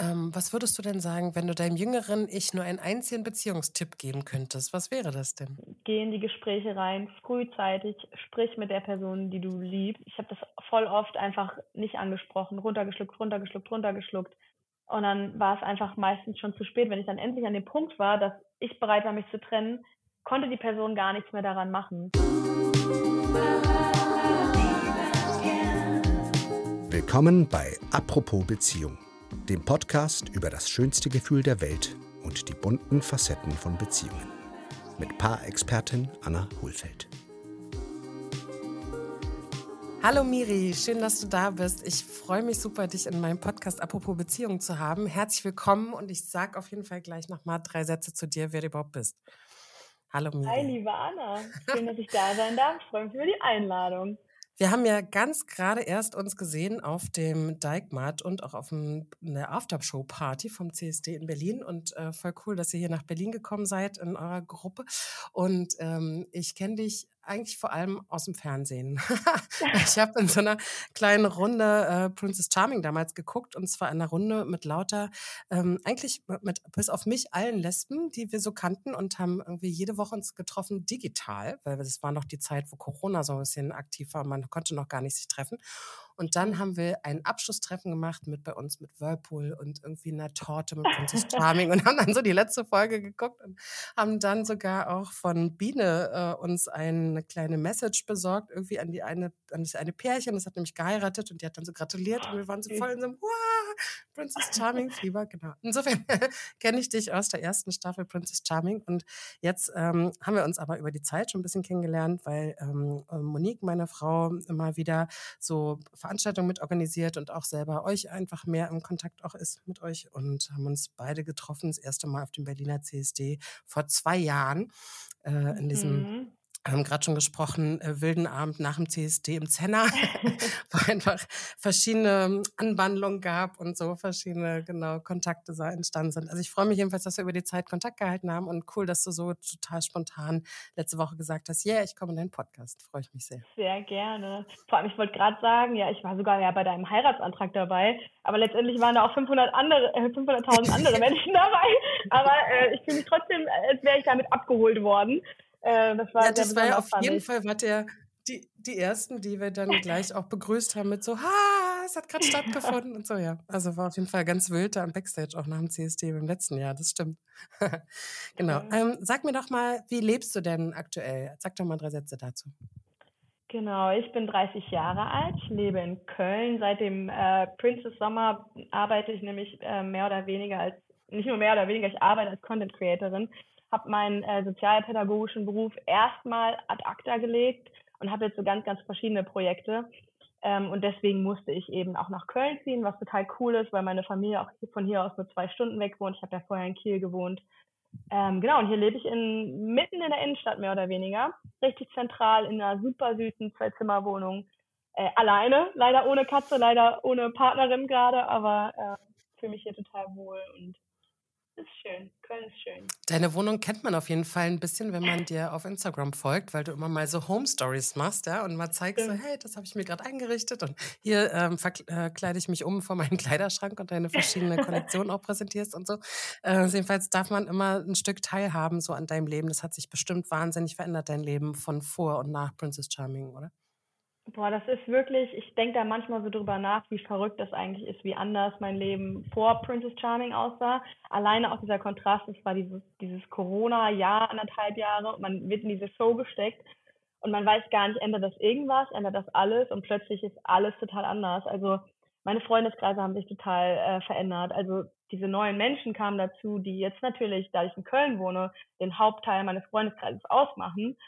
Ähm, was würdest du denn sagen, wenn du deinem jüngeren Ich nur einen einzigen Beziehungstipp geben könntest? Was wäre das denn? Geh in die Gespräche rein, frühzeitig, sprich mit der Person, die du liebst. Ich habe das voll oft einfach nicht angesprochen, runtergeschluckt, runtergeschluckt, runtergeschluckt. Und dann war es einfach meistens schon zu spät. Wenn ich dann endlich an dem Punkt war, dass ich bereit war, mich zu trennen, konnte die Person gar nichts mehr daran machen. Willkommen bei Apropos Beziehung dem Podcast über das schönste Gefühl der Welt und die bunten Facetten von Beziehungen. Mit Paarexpertin Anna Hohlfeld. Hallo Miri, schön, dass du da bist. Ich freue mich super, dich in meinem Podcast Apropos Beziehung zu haben. Herzlich willkommen und ich sage auf jeden Fall gleich nochmal drei Sätze zu dir, wer du überhaupt bist. Hallo Miri. Hi, liebe Anna. Schön, dass ich da sein darf. Ich freue mich über die Einladung. Wir haben ja ganz gerade erst uns gesehen auf dem Dijkmat und auch auf einer Aftershow-Party vom CSD in Berlin. Und äh, voll cool, dass ihr hier nach Berlin gekommen seid in eurer Gruppe. Und ähm, ich kenne dich eigentlich vor allem aus dem Fernsehen. ich habe in so einer kleinen Runde äh, Princess Charming damals geguckt und zwar in einer Runde mit lauter, ähm, eigentlich mit bis auf mich allen Lesben, die wir so kannten und haben irgendwie jede Woche uns getroffen digital, weil das war noch die Zeit, wo Corona so ein bisschen aktiv war, man konnte noch gar nicht sich treffen. Und dann haben wir ein Abschlusstreffen gemacht mit bei uns mit Whirlpool und irgendwie einer Torte mit Princess Charming und haben dann so die letzte Folge geguckt und haben dann sogar auch von Biene äh, uns eine kleine Message besorgt, irgendwie an die eine, an das eine Pärchen, das hat nämlich geheiratet und die hat dann so gratuliert und wir waren so voll in so einem wow, Princess Charming Fieber, genau. Insofern kenne ich dich aus der ersten Staffel Princess Charming und jetzt ähm, haben wir uns aber über die Zeit schon ein bisschen kennengelernt, weil ähm, Monique, meine Frau, immer wieder so Veranstaltungen mit organisiert und auch selber euch einfach mehr im Kontakt auch ist mit euch und haben uns beide getroffen, das erste Mal auf dem Berliner CSD vor zwei Jahren äh, in diesem mhm haben gerade schon gesprochen, äh, wilden Abend nach dem CSD im Zenner, wo einfach verschiedene Anwandlungen gab und so verschiedene genau Kontakte so entstanden sind. Also ich freue mich jedenfalls, dass wir über die Zeit Kontakt gehalten haben und cool, dass du so total spontan letzte Woche gesagt hast, yeah, ich komme in deinen Podcast. Freue ich mich sehr. Sehr gerne. Vor allem, ich wollte gerade sagen, ja, ich war sogar ja bei deinem Heiratsantrag dabei, aber letztendlich waren da auch 500 andere, äh, 500.000 andere Menschen dabei. Aber äh, ich fühle mich trotzdem, als wäre ich damit abgeholt worden. Äh, das war, ja, das war ja auf jeden Fall, war der, die, die ersten, die wir dann gleich auch begrüßt haben mit so, ha, es hat gerade stattgefunden und so, ja. Also war auf jeden Fall ganz wild da am Backstage, auch nach dem CSD im letzten Jahr, das stimmt. genau. Ähm, sag mir doch mal, wie lebst du denn aktuell? Sag doch mal drei Sätze dazu. Genau, ich bin 30 Jahre alt, ich lebe in Köln. Seit dem äh, Princess Sommer arbeite ich nämlich äh, mehr oder weniger als, nicht nur mehr oder weniger, ich arbeite als Content Creatorin habe meinen äh, sozialpädagogischen Beruf erstmal ad acta gelegt und habe jetzt so ganz, ganz verschiedene Projekte. Ähm, und deswegen musste ich eben auch nach Köln ziehen, was total cool ist, weil meine Familie auch von hier aus nur zwei Stunden weg wohnt. Ich habe ja vorher in Kiel gewohnt. Ähm, genau, und hier lebe ich in, mitten in der Innenstadt mehr oder weniger. Richtig zentral in einer super süßen Zwei-Zimmer-Wohnung. Äh, alleine, leider ohne Katze, leider ohne Partnerin gerade, aber äh, fühle mich hier total wohl und ist schön. Köln ist schön. Deine Wohnung kennt man auf jeden Fall ein bisschen, wenn man dir auf Instagram folgt, weil du immer mal so Home Stories machst, ja, und mal zeigst so, hey, das habe ich mir gerade eingerichtet und hier ähm, verkleide äh, ich mich um vor meinen Kleiderschrank und deine verschiedenen Kollektionen auch präsentierst und so. Äh, jedenfalls darf man immer ein Stück teilhaben so an deinem Leben. Das hat sich bestimmt wahnsinnig verändert, dein Leben von vor und nach Princess Charming, oder? Boah, das ist wirklich, ich denke da manchmal so drüber nach, wie verrückt das eigentlich ist, wie anders mein Leben vor Princess Charming aussah. Alleine auch dieser Kontrast, es war dieses, dieses Corona-Jahr, anderthalb Jahre, man wird in diese Show gesteckt und man weiß gar nicht, ändert das irgendwas, ändert das alles und plötzlich ist alles total anders. Also meine Freundeskreise haben sich total äh, verändert. Also diese neuen Menschen kamen dazu, die jetzt natürlich, da ich in Köln wohne, den Hauptteil meines Freundeskreises ausmachen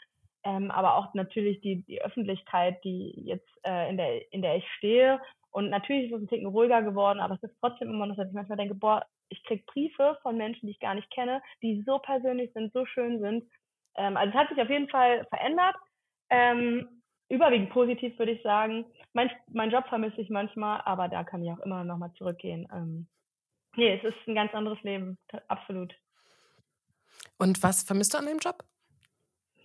ähm, aber auch natürlich die, die Öffentlichkeit, die jetzt äh, in, der, in der ich stehe. Und natürlich ist es ein Ticken ruhiger geworden, aber es ist trotzdem immer noch, dass ich manchmal denke, boah, ich krieg Briefe von Menschen, die ich gar nicht kenne, die so persönlich sind, so schön sind. Ähm, also es hat sich auf jeden Fall verändert. Ähm, überwiegend positiv, würde ich sagen. Mein, mein Job vermisse ich manchmal, aber da kann ich auch immer noch mal zurückgehen. Ähm, nee, es ist ein ganz anderes Leben, absolut. Und was vermisst du an dem Job?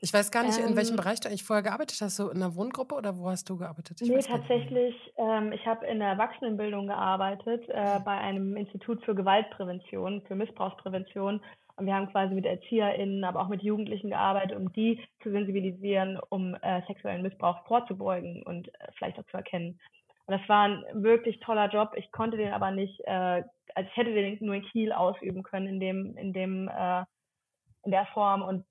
Ich weiß gar nicht, ähm, in welchem ähm. Bereich du eigentlich vorher gearbeitet hast. So in einer Wohngruppe oder wo hast du gearbeitet? Ich nee, tatsächlich. Ähm, ich habe in der Erwachsenenbildung gearbeitet, äh, bei einem Institut für Gewaltprävention, für Missbrauchsprävention. Und wir haben quasi mit ErzieherInnen, aber auch mit Jugendlichen gearbeitet, um die zu sensibilisieren, um äh, sexuellen Missbrauch vorzubeugen und äh, vielleicht auch zu erkennen. Und das war ein wirklich toller Job. Ich konnte den aber nicht, äh, also ich hätte den nur in Kiel ausüben können in dem, in dem, äh, in der Form. Und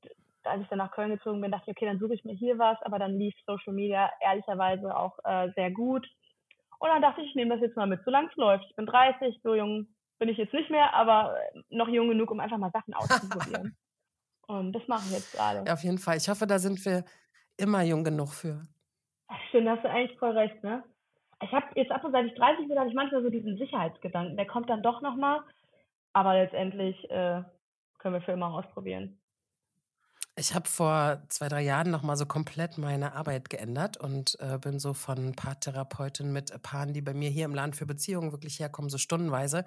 als ich dann nach Köln gezogen bin, dachte ich, okay, dann suche ich mir hier was, aber dann lief Social Media ehrlicherweise auch äh, sehr gut. Und dann dachte ich, ich nehme das jetzt mal mit, solange es läuft. Ich bin 30, so jung bin ich jetzt nicht mehr, aber noch jung genug, um einfach mal Sachen auszuprobieren. Und das mache ich jetzt gerade. Ja, auf jeden Fall. Ich hoffe, da sind wir immer jung genug für. Stimmt, da hast du eigentlich voll recht, ne? Ich habe jetzt ab und seit ich 30 bin, habe ich manchmal so diesen Sicherheitsgedanken. Der kommt dann doch nochmal. Aber letztendlich äh, können wir für immer ausprobieren. Ich habe vor zwei, drei Jahren nochmal so komplett meine Arbeit geändert und äh, bin so von Paartherapeutin mit Paaren, die bei mir hier im Land für Beziehungen wirklich herkommen, so stundenweise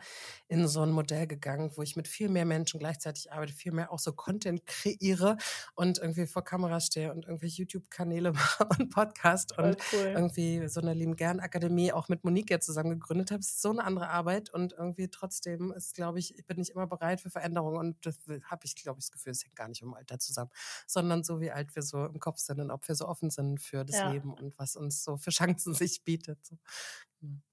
in so ein Modell gegangen, wo ich mit viel mehr Menschen gleichzeitig arbeite, viel mehr auch so Content kreiere und irgendwie vor Kamera stehe und irgendwie YouTube-Kanäle mache und Podcast Voll und cool. irgendwie so eine Lieben Gern Akademie auch mit Monique ja zusammen gegründet habe. Es ist so eine andere Arbeit und irgendwie trotzdem ist, glaube ich, bin ich immer bereit für Veränderungen und das habe ich, glaube ich, das Gefühl, es hängt gar nicht im Alter zusammen sondern so wie alt wir so im Kopf sind und ob wir so offen sind für das ja. Leben und was uns so für Chancen sich bietet. So.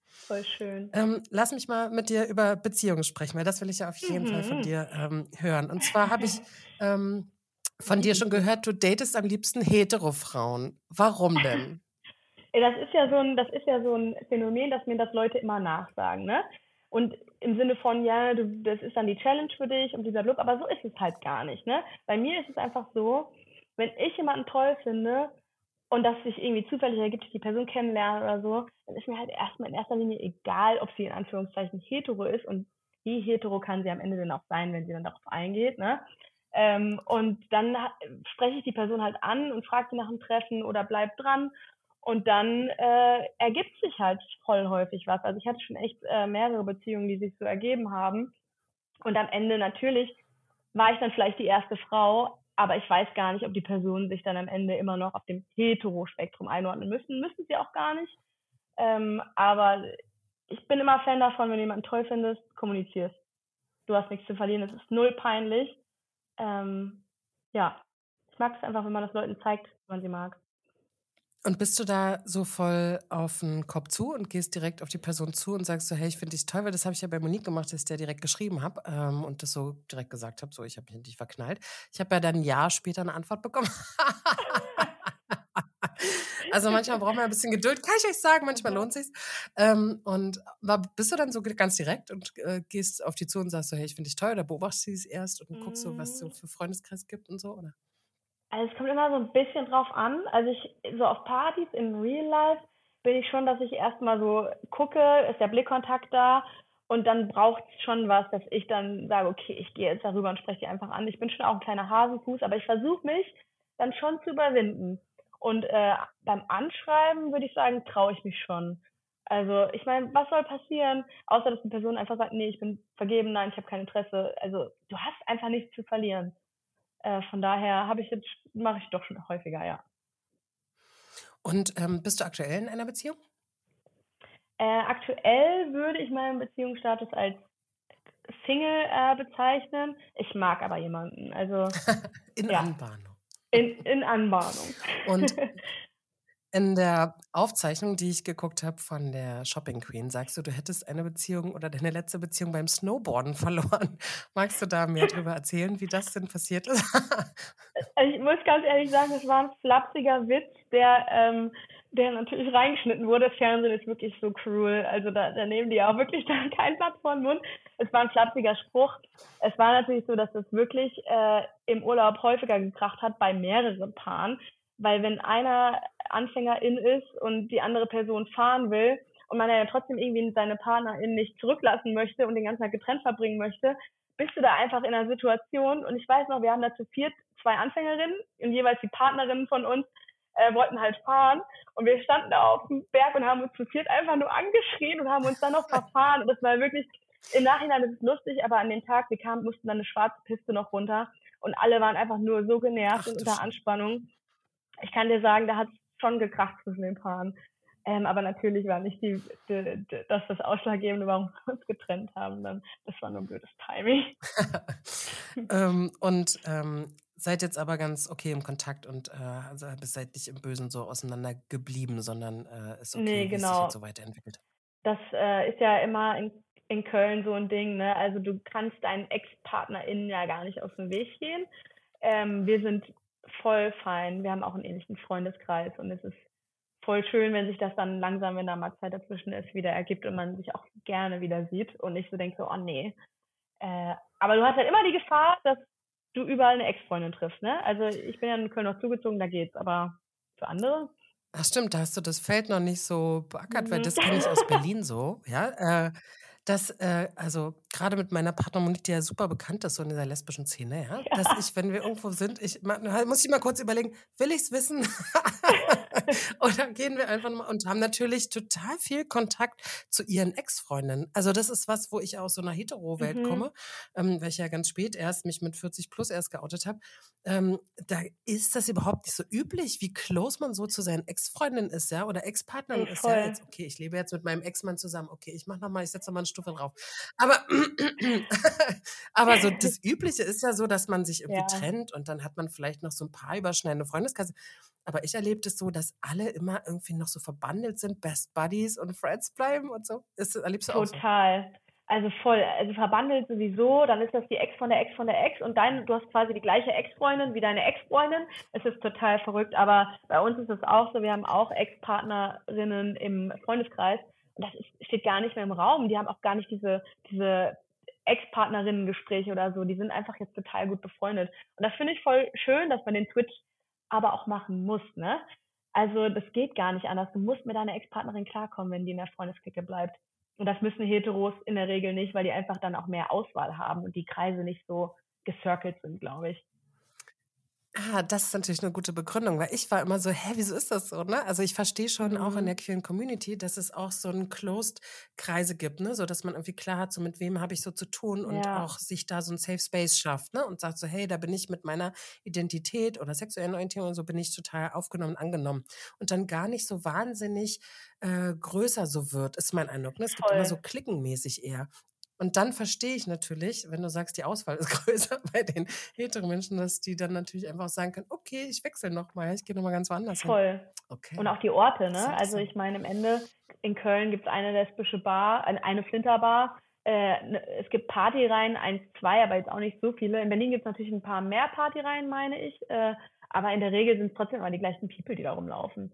Voll schön. Ähm, lass mich mal mit dir über Beziehungen sprechen, weil das will ich ja auf jeden mhm. Fall von mhm. dir ähm, hören. Und zwar habe ich ähm, von dir schon gehört, du datest am liebsten Hetero-Frauen. Warum denn? Das ist ja so ein, das ist ja so ein Phänomen, dass mir das Leute immer nachsagen, ne? Und im Sinne von, ja, du, das ist dann die Challenge für dich und dieser Look, aber so ist es halt gar nicht. Ne? Bei mir ist es einfach so, wenn ich jemanden toll finde und das sich irgendwie zufällig ergibt, ich die Person kennenlerne oder so, dann ist mir halt erstmal in erster Linie egal, ob sie in Anführungszeichen hetero ist und wie hetero kann sie am Ende denn auch sein, wenn sie dann darauf eingeht. Ne? Ähm, und dann spreche ich die Person halt an und frage sie nach dem Treffen oder bleib dran und dann äh, ergibt sich halt voll häufig was. Also ich hatte schon echt äh, mehrere Beziehungen, die sich so ergeben haben. Und am Ende natürlich war ich dann vielleicht die erste Frau, aber ich weiß gar nicht, ob die Personen sich dann am Ende immer noch auf dem Hetero-Spektrum einordnen müssen. Müssen sie auch gar nicht. Ähm, aber ich bin immer Fan davon, wenn du jemanden toll findest, kommunizierst. Du hast nichts zu verlieren, es ist null peinlich. Ähm, ja, ich mag es einfach, wenn man das Leuten zeigt, wenn man sie mag. Und bist du da so voll auf den Kopf zu und gehst direkt auf die Person zu und sagst so, hey, ich finde dich toll, weil das habe ich ja bei Monique gemacht, dass ich dir direkt geschrieben habe ähm, und das so direkt gesagt habe, so, ich habe mich in dich verknallt. Ich habe ja dann ein Jahr später eine Antwort bekommen. also manchmal braucht man ein bisschen Geduld, kann ich euch sagen, manchmal lohnt es sich. Ähm, und war, bist du dann so ganz direkt und äh, gehst auf die zu und sagst so, hey, ich finde dich toll oder beobachtest du es erst und guckst so, was es so mm. für Freundeskreis gibt und so, oder? Also es kommt immer so ein bisschen drauf an. Also ich, so auf Partys im Real Life bin ich schon, dass ich erstmal so gucke, ist der Blickkontakt da und dann braucht es schon was, dass ich dann sage, okay, ich gehe jetzt darüber und spreche die einfach an. Ich bin schon auch ein kleiner Hasenfuß, aber ich versuche mich dann schon zu überwinden. Und äh, beim Anschreiben würde ich sagen, traue ich mich schon. Also ich meine, was soll passieren, außer dass die Person einfach sagt, nee, ich bin vergeben, nein, ich habe kein Interesse. Also du hast einfach nichts zu verlieren. Äh, von daher habe ich jetzt, mache ich doch schon häufiger, ja. Und ähm, bist du aktuell in einer Beziehung? Äh, aktuell würde ich meinen Beziehungsstatus als Single äh, bezeichnen. Ich mag aber jemanden. Also in ja. Anbahnung. In, in Anbahnung. Und In der Aufzeichnung, die ich geguckt habe von der Shopping Queen, sagst du, du hättest eine Beziehung oder deine letzte Beziehung beim Snowboarden verloren. Magst du da mehr darüber erzählen, wie das denn passiert ist? Also ich muss ganz ehrlich sagen, es war ein flapsiger Witz, der, ähm, der natürlich reingeschnitten wurde. Das Fernsehen ist wirklich so cruel. Also da, da nehmen die auch wirklich da keinen Platz vor den Mund. Es war ein flapsiger Spruch. Es war natürlich so, dass es wirklich äh, im Urlaub häufiger gekracht hat bei mehreren Paaren. Weil wenn einer Anfängerin ist und die andere Person fahren will und man ja trotzdem irgendwie seine Partnerin nicht zurücklassen möchte und den ganzen Tag getrennt verbringen möchte, bist du da einfach in einer Situation und ich weiß noch, wir haben dazu vier, zwei Anfängerinnen und jeweils die Partnerinnen von uns äh, wollten halt fahren und wir standen da auf dem Berg und haben uns zu viert einfach nur angeschrien und haben uns dann noch verfahren und das war wirklich, im Nachhinein ist es lustig, aber an dem Tag, wir kamen, mussten dann eine schwarze Piste noch runter und alle waren einfach nur so genervt Ach, und unter. Anspannung. Ich kann dir sagen, da hat es schon gekracht zwischen den Paaren. Ähm, aber natürlich war nicht die, die, die, das das Ausschlaggebende, warum wir uns getrennt haben. Dann, das war nur ein blödes Timing. ähm, und ähm, seid jetzt aber ganz okay im Kontakt und äh, also seid nicht im Bösen so auseinander geblieben, sondern äh, ist okay, Nee, wie es sich genau. jetzt so weiterentwickelt. Das äh, ist ja immer in, in Köln so ein Ding, ne? Also du kannst deinen Ex-PartnerInnen ja gar nicht aus dem Weg gehen. Ähm, wir sind voll fein. Wir haben auch einen ähnlichen Freundeskreis und es ist voll schön, wenn sich das dann langsam, wenn da mal Zeit dazwischen ist, wieder ergibt und man sich auch gerne wieder sieht und nicht so denkt so, oh nee. Äh, aber du hast halt immer die Gefahr, dass du überall eine Ex-Freundin triffst, ne? Also ich bin ja in Köln noch zugezogen, da geht's, aber für andere Ach stimmt, da hast du das Feld noch nicht so beackert, weil Mhm. das kenne ich aus Berlin so, ja. Äh, dass, äh, also gerade mit meiner Partnerin Monique, die ja super bekannt ist, so in dieser lesbischen Szene, ja, dass ich, wenn wir irgendwo sind, ich muss ich mal kurz überlegen, will ich es wissen? Oder gehen wir einfach mal und haben natürlich total viel Kontakt zu ihren Ex-Freundinnen. Also das ist was, wo ich aus so einer Hetero-Welt Mhm. komme, ähm, weil ich ja ganz spät erst mich mit 40 plus erst geoutet habe. Ähm, da ist das überhaupt nicht so üblich, wie close man so zu seinen Ex-Freundinnen ist, ja, oder Ex-Partnern ist, ja. Jetzt, okay, ich lebe jetzt mit meinem Ex-Mann zusammen, okay, ich mach noch mal, ich setze noch mal eine Stufe drauf. Aber, aber so das Übliche ist ja so, dass man sich irgendwie Ja. trennt und dann hat man vielleicht noch so ein paar überschneidende Freundeskreise. Aber ich erlebe das so, dass alle immer irgendwie noch so verbandelt sind, Best Buddies und Friends bleiben und so. Ist, erlebst du auch so? Total. Also voll, also verbandelt sowieso, dann ist das die Ex von der Ex von der Ex und dein, du hast quasi die gleiche Ex-Freundin wie deine Ex-Freundin. Es ist total verrückt, aber bei uns ist es auch so, wir haben auch Ex-Partnerinnen im Freundeskreis und das ist, steht gar nicht mehr im Raum. Die haben auch gar nicht diese, diese Ex-Partnerinnen-Gespräche oder so. Die sind einfach jetzt total gut befreundet. Und das finde ich voll schön, dass man den Switch aber auch machen muss, ne? Also das geht gar nicht anders. Du musst mit deiner Ex-Partnerin klarkommen, wenn die in der Freundesklicke bleibt. Und das müssen Heteros in der Regel nicht, weil die einfach dann auch mehr Auswahl haben und die Kreise nicht so gecircelt sind, glaube ich. Ah, das ist natürlich eine gute Begründung, weil ich war immer so, hä, wieso ist das so, ne? Also ich verstehe schon auch in Mhm. der queeren Community, dass es auch so einen Closed Kreise gibt, ne? So dass man irgendwie klar hat, so mit wem habe ich so zu tun und Ja. auch sich da so ein Safe Space schafft, ne? Und sagt so, hey, da bin ich mit meiner Identität oder sexuellen Orientierung und so bin ich total aufgenommen, angenommen. Und dann gar nicht so wahnsinnig äh, größer so wird, ist mein Eindruck. Ne? Es gibt immer so Voll. klickenmäßig eher. Und dann verstehe ich natürlich, wenn du sagst, die Auswahl ist größer bei den hetero Menschen, dass die dann natürlich einfach sagen können, okay, ich wechsle nochmal, ich gehe nochmal ganz woanders hin. Voll. Okay. Und auch die Orte, ne? Also ich meine, im Ende in Köln gibt es eine lesbische Bar, ein- eine Flinterbar. Äh, ne- es gibt Partyreihen, eins, zwei, aber jetzt auch nicht so viele. In Berlin gibt es natürlich ein paar mehr Partyreihen, meine ich. Äh, aber in der Regel sind es trotzdem immer die gleichen People, die da rumlaufen.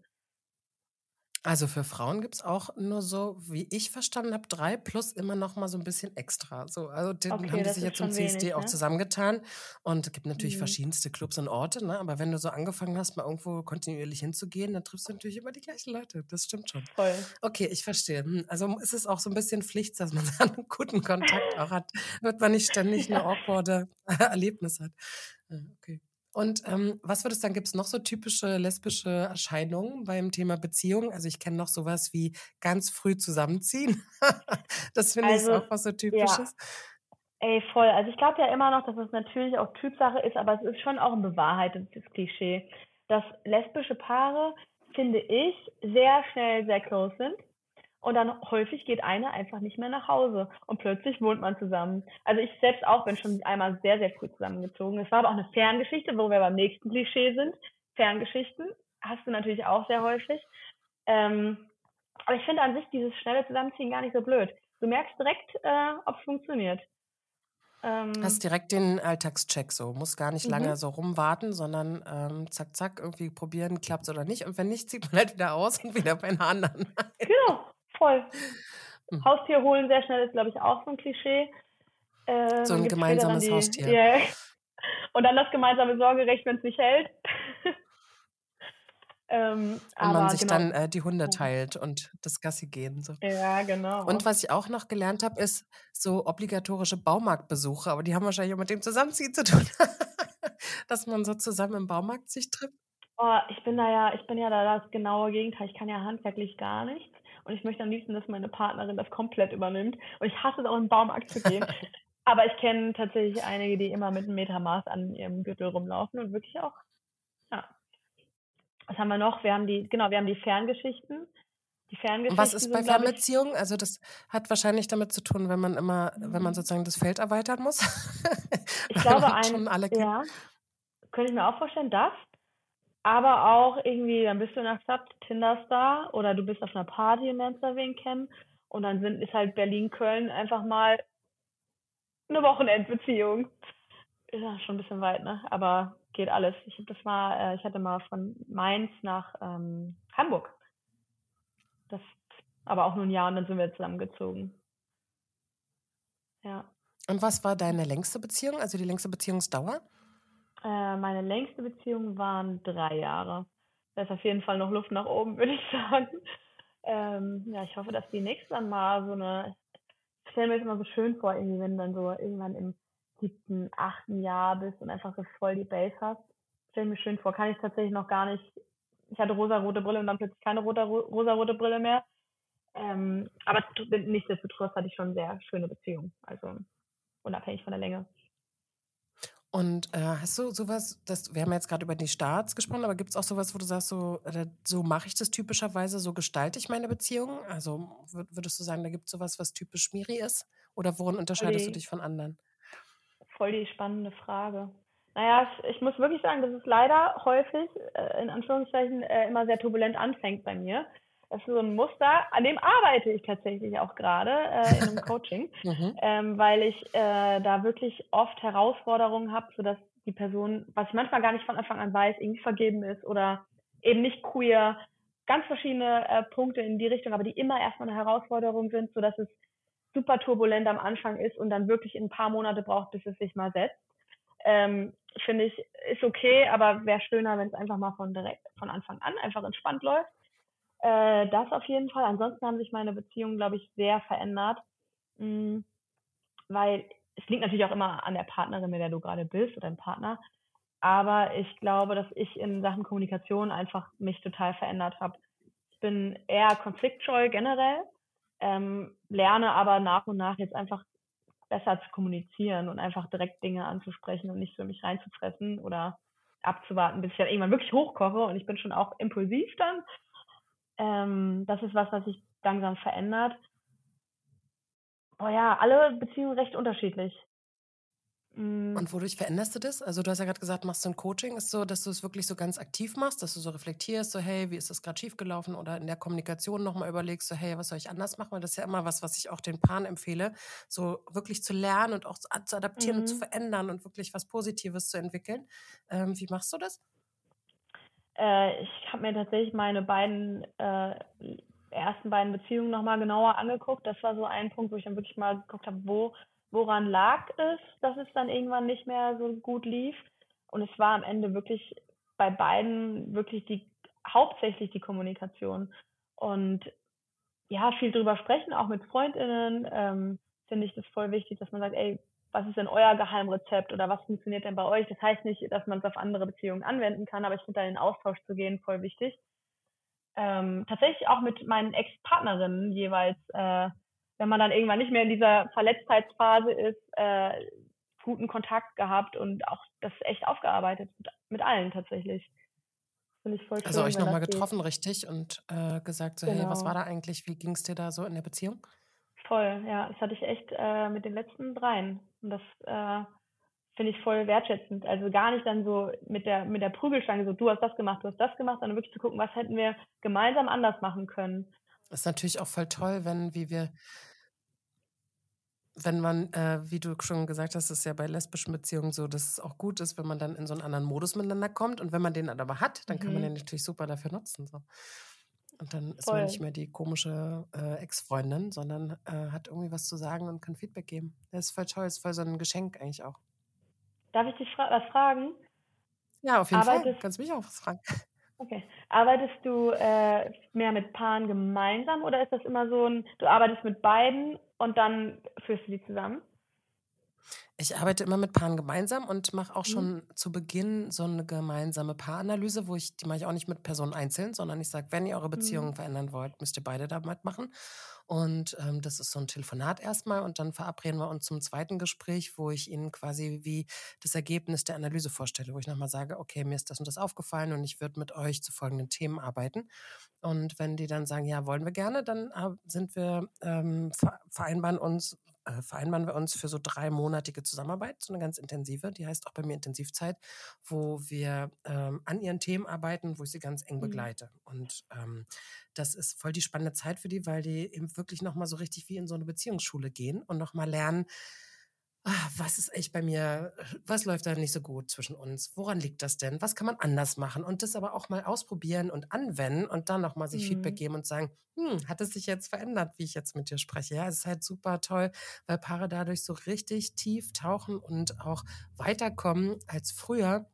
Also für Frauen gibt es auch nur so, wie ich verstanden habe, drei plus immer noch mal so ein bisschen extra. So, also den Okay, haben die sich jetzt zum CSD wenig, auch ne? zusammengetan und es gibt natürlich Mhm. verschiedenste Clubs und Orte, ne? aber wenn du so angefangen hast, mal irgendwo kontinuierlich hinzugehen, dann triffst du natürlich immer die gleichen Leute. Das stimmt schon. Voll. Okay, ich verstehe. Hm, Also ist es auch so ein bisschen Pflicht, dass man einen guten Kontakt auch hat, damit man nicht ständig eine awkwarde Erlebnis hat. Ja, Okay. Und ähm, was würdest du sagen, gibt es noch so typische lesbische Erscheinungen beim Thema Beziehung? Also ich kenne noch sowas wie ganz früh zusammenziehen. das finde ich Also, auch was so ja. typisches. Ey, voll. Also ich glaube ja immer noch, dass es natürlich auch Typsache ist, aber es ist schon auch ein bewahrheitetes Klischee, dass lesbische Paare, finde ich, sehr schnell sehr close sind und dann häufig geht eine einfach nicht mehr nach Hause und plötzlich wohnt man zusammen. Also ich selbst auch bin schon einmal sehr, sehr früh zusammengezogen. Es war aber auch eine Ferngeschichte, wo wir beim nächsten Klischee sind. Ferngeschichten hast du natürlich auch sehr häufig. Ähm, aber ich finde an sich dieses schnelle Zusammenziehen gar nicht so blöd. Du merkst direkt, äh, ob es funktioniert. Ähm, Hast direkt den Alltagscheck so, muss gar nicht Mhm. lange so rumwarten, sondern ähm, zack, zack, irgendwie probieren, klappt oder nicht. Und wenn nicht, zieht man halt wieder aus und wieder bei einer anderen. Genau, voll. Mhm. Haustier holen sehr schnell ist, glaube ich, auch so ein Klischee. Äh, So ein gemeinsames die, Haustier. Ja. Und dann das gemeinsame Sorgerecht, wenn es nicht hält. ähm, Und man sich genau. dann äh, die Hunde teilt und das Gassi gehen. So. Ja, genau. Und was ich auch noch gelernt habe, ist so obligatorische Baumarktbesuche, aber die haben wahrscheinlich auch mit dem Zusammenziehen zu tun. Dass man so zusammen im Baumarkt sich trifft. Oh, ich bin da ja, ich bin ja da das genaue Gegenteil. Ich kann ja handwerklich gar nichts. Und ich möchte am liebsten, dass meine Partnerin das komplett übernimmt. Und ich hasse es auch, in den Baumarkt zu gehen. Aber ich kenne tatsächlich einige, die immer mit einem Metermaß an ihrem Gürtel rumlaufen und wirklich auch, ja. Was haben wir noch? Wir haben die, genau, wir haben die Ferngeschichten. Die Ferngeschichten. Was ist bei Fernbeziehungen? Also das hat wahrscheinlich damit zu tun, wenn man immer, wenn man mhm. sozusagen das Feld erweitern muss. ich glaube, ein, ja, könnte ich mir auch vorstellen, das. Aber auch irgendwie, dann bist du in der Stadt Tinder-Star oder du bist auf einer Party und lernst da wen kennen. Und dann sind, ist halt Berlin-Köln einfach mal eine Wochenendbeziehung. Ist ja schon ein bisschen weit, ne? Aber geht alles. Ich das mal, äh, ich hatte mal von Mainz nach ähm, Hamburg. Das aber auch nur ein Jahr und dann sind wir zusammengezogen. Ja. Und was war deine längste Beziehung, also die längste Beziehungsdauer? Äh, meine längste Beziehung waren drei Jahre. Da ist auf jeden Fall noch Luft nach oben, würde ich sagen. Ähm, ja, ich hoffe, dass die nächste dann mal so eine ich stelle mir das immer so schön vor, irgendwie, wenn du dann so irgendwann im siebten, achten Jahr bist und einfach so voll die Base hast. Stelle mir schön vor. Kann ich tatsächlich noch gar nicht. Ich hatte rosa-rote Brille und dann plötzlich keine rosa-rote Brille mehr. Ähm, aber nichtsdestotrotz hatte ich schon sehr schöne Beziehungen. Also unabhängig von der Länge. Und äh, hast du sowas, das, wir haben jetzt gerade über die Starts gesprochen, aber gibt es auch sowas, wo du sagst, so, so mache ich das typischerweise, so gestalte ich meine Beziehung? Also würdest du sagen, da gibt es sowas, was typisch Miri ist? Oder worin unterscheidest die, du dich von anderen? Voll die spannende Frage. Naja, ich muss wirklich sagen, dass es leider häufig, äh, in Anführungszeichen, äh, immer sehr turbulent anfängt bei mir. Das ist so ein Muster, an dem arbeite ich tatsächlich auch gerade äh, in einem Coaching, mhm. ähm, weil ich äh, da wirklich oft Herausforderungen habe, sodass die Person, was ich manchmal gar nicht von Anfang an weiß, irgendwie vergeben ist oder eben nicht queer. Ganz verschiedene äh, Punkte in die Richtung, aber die immer erstmal eine Herausforderung sind, sodass es super turbulent am Anfang ist und dann wirklich ein paar Monate braucht, bis es sich mal setzt. Ähm, Finde ich, ist okay, aber wäre schöner, wenn es einfach mal von direkt von Anfang an einfach entspannt läuft. Äh, das auf jeden Fall. Ansonsten haben sich meine Beziehungen, glaube ich, sehr verändert. Mh, mm, weil es liegt natürlich auch immer an der Partnerin, mit der du gerade bist oder dem Partner. Aber ich glaube, dass ich in Sachen Kommunikation einfach mich total verändert habe. Ich bin eher konfliktscheu generell, ähm, lerne aber nach und nach jetzt einfach besser zu kommunizieren und einfach direkt Dinge anzusprechen und nicht für mich reinzufressen oder abzuwarten, bis ich dann irgendwann wirklich hochkoche und ich bin schon auch impulsiv dann ähm, das ist was, was sich langsam verändert. Oh ja, alle Beziehungen recht unterschiedlich. Mm. Und wodurch veränderst du das? Also du hast ja gerade gesagt, machst du ein Coaching, ist so, dass du es wirklich so ganz aktiv machst, dass du so reflektierst, so hey, wie ist das gerade schiefgelaufen oder in der Kommunikation nochmal überlegst, so hey, was soll ich anders machen? Weil das ist ja immer was, was ich auch den Paaren empfehle, so wirklich zu lernen und auch zu adaptieren mhm. und zu mhm. verändern und wirklich was Positives zu entwickeln. Ähm, wie machst du das? Äh, ich habe mir tatsächlich meine beiden äh, ersten beiden Beziehungen nochmal genauer angeguckt. Das war so ein Punkt, wo ich dann wirklich mal geguckt habe, wo, woran lag es, dass es dann irgendwann nicht mehr so gut lief. Und es war am Ende wirklich bei beiden wirklich die hauptsächlich die Kommunikation. Und ja, viel drüber sprechen, auch mit FreundInnen, ähm, finde ich das voll wichtig, dass man sagt, ey, was ist denn euer Geheimrezept oder was funktioniert denn bei euch? Das heißt nicht, dass man es auf andere Beziehungen anwenden kann, aber ich finde da in den Austausch zu gehen voll wichtig. Ähm, tatsächlich auch mit meinen Ex-Partnerinnen jeweils, äh, wenn man dann irgendwann nicht mehr in dieser Verletztheitsphase ist, äh, guten Kontakt gehabt und auch das echt aufgearbeitet mit, mit allen tatsächlich. Finde ich voll also schön. Also euch nochmal getroffen, geht. richtig? Und äh, gesagt so, genau. hey, was genau. war da eigentlich? Wie ging es dir da so in der Beziehung? Voll, ja. Das hatte ich echt äh, mit den letzten dreien. Und das äh, finde ich voll wertschätzend. Also gar nicht dann so mit der, mit der Prügelstange, so du hast das gemacht, du hast das gemacht, sondern wirklich zu gucken, was hätten wir gemeinsam anders machen können. Das ist natürlich auch voll toll, wenn, wie wir, wenn man, äh, wie du schon gesagt hast, ist ja bei lesbischen Beziehungen so, dass es auch gut ist, wenn man dann in so einen anderen Modus miteinander kommt. Und wenn man den dann aber hat, dann mhm. kann man mhm. den natürlich super dafür nutzen. So. Und dann ist Voll. man nicht mehr die komische äh, Ex-Freundin, sondern äh, hat irgendwie was zu sagen und kann Feedback geben. Das ist voll toll, das ist voll so ein Geschenk eigentlich auch. Darf ich dich fra was fragen? Ja, auf jeden Arbeitest Fall. Kannst mich auch was fragen. Okay. Arbeitest du äh, mehr mit Paaren gemeinsam oder ist das immer so ein, du arbeitest mit beiden und dann führst du die zusammen? Ich arbeite immer mit Paaren gemeinsam und mache auch mhm. schon mhm. zu Beginn so eine gemeinsame Paaranalyse, wo ich, die mache ich auch nicht mit Personen einzeln, sondern ich sage, wenn ihr eure Beziehungen mhm. verändern wollt, müsst ihr beide damit machen. Und ähm, das ist so ein Telefonat erstmal und dann verabreden wir uns zum zweiten Gespräch, wo ich Ihnen quasi wie das Ergebnis der Analyse vorstelle, wo ich nochmal sage, okay, mir ist das und das aufgefallen und ich würde mit euch zu folgenden Themen arbeiten. Und wenn die dann sagen, ja, wollen wir gerne, dann äh, sind wir, ähm, vereinbaren uns äh, vereinbaren wir uns für so dreimonatige Zusammenarbeit, so eine ganz intensive, die heißt auch bei mir Intensivzeit, wo wir ähm, an ihren Themen arbeiten, wo ich sie ganz eng mhm. begleite. Mhm. Und ähm, das ist voll die spannende Zeit für die, weil die eben wirklich nochmal so richtig wie in so eine Beziehungsschule gehen und nochmal lernen, Ah, was ist echt bei mir, was läuft da nicht so gut zwischen uns? Woran liegt das denn? Was kann man anders machen? Und das aber auch mal ausprobieren und anwenden und dann nochmal sich mhm. Feedback geben und sagen, hm, hat es sich jetzt verändert, wie ich jetzt mit dir spreche? Ja, es ist halt super toll, weil Paare dadurch so richtig tief tauchen und auch weiterkommen als früher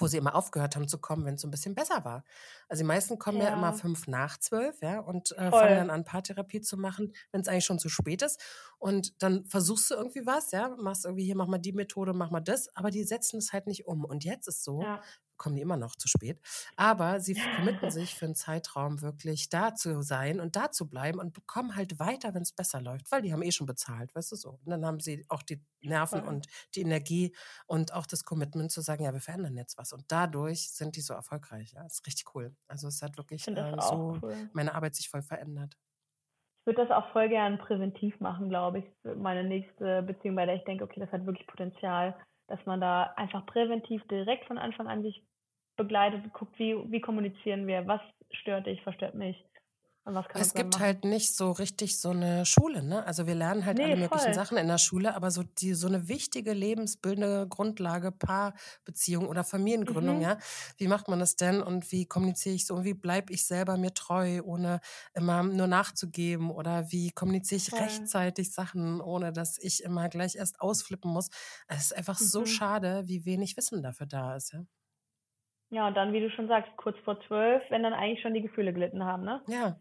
wo sie immer aufgehört haben zu kommen, wenn es so ein bisschen besser war. Also die meisten kommen ja, ja immer fünf nach zwölf, ja, und äh, fangen dann an, Paartherapie zu machen, wenn es eigentlich schon zu spät ist. Und dann versuchst du irgendwie was, ja, machst irgendwie hier, mach mal die Methode, mach mal das, aber die setzen es halt nicht um. Und jetzt ist so, ja kommen die immer noch zu spät. Aber sie committen sich für einen Zeitraum wirklich da zu sein und da zu bleiben und bekommen halt weiter, wenn es besser läuft, weil die haben eh schon bezahlt, weißt du so. Und dann haben sie auch die Nerven und die Energie und auch das Commitment zu sagen, ja, wir verändern jetzt was. Und dadurch sind die so erfolgreich. Ja, das ist richtig cool. Also es hat wirklich äh, so cool. meine Arbeit sich voll verändert. Ich würde das auch voll gern präventiv machen, glaube ich. Meine nächste Beziehung, bei der ich denke, okay, das hat wirklich Potenzial, dass man da einfach präventiv direkt von Anfang an sich begleitet, guckt, wie, wie kommunizieren wir, was stört dich, verstört mich. Und was kann es gibt halt nicht so richtig so eine Schule, ne? Also wir lernen halt nee, alle möglichen voll. Sachen in der Schule, aber so die so eine wichtige lebensbildende Grundlage, Paarbeziehung oder Familiengründung, mhm. ja. Wie macht man das denn und wie kommuniziere ich so und wie bleibe ich selber mir treu, ohne immer nur nachzugeben oder wie kommuniziere ich voll. rechtzeitig Sachen, ohne dass ich immer gleich erst ausflippen muss. Es ist einfach mhm. so schade, wie wenig Wissen dafür da ist, ja. Ja, und dann, wie du schon sagst, kurz vor zwölf, wenn dann eigentlich schon die Gefühle gelitten haben, ne? Ja.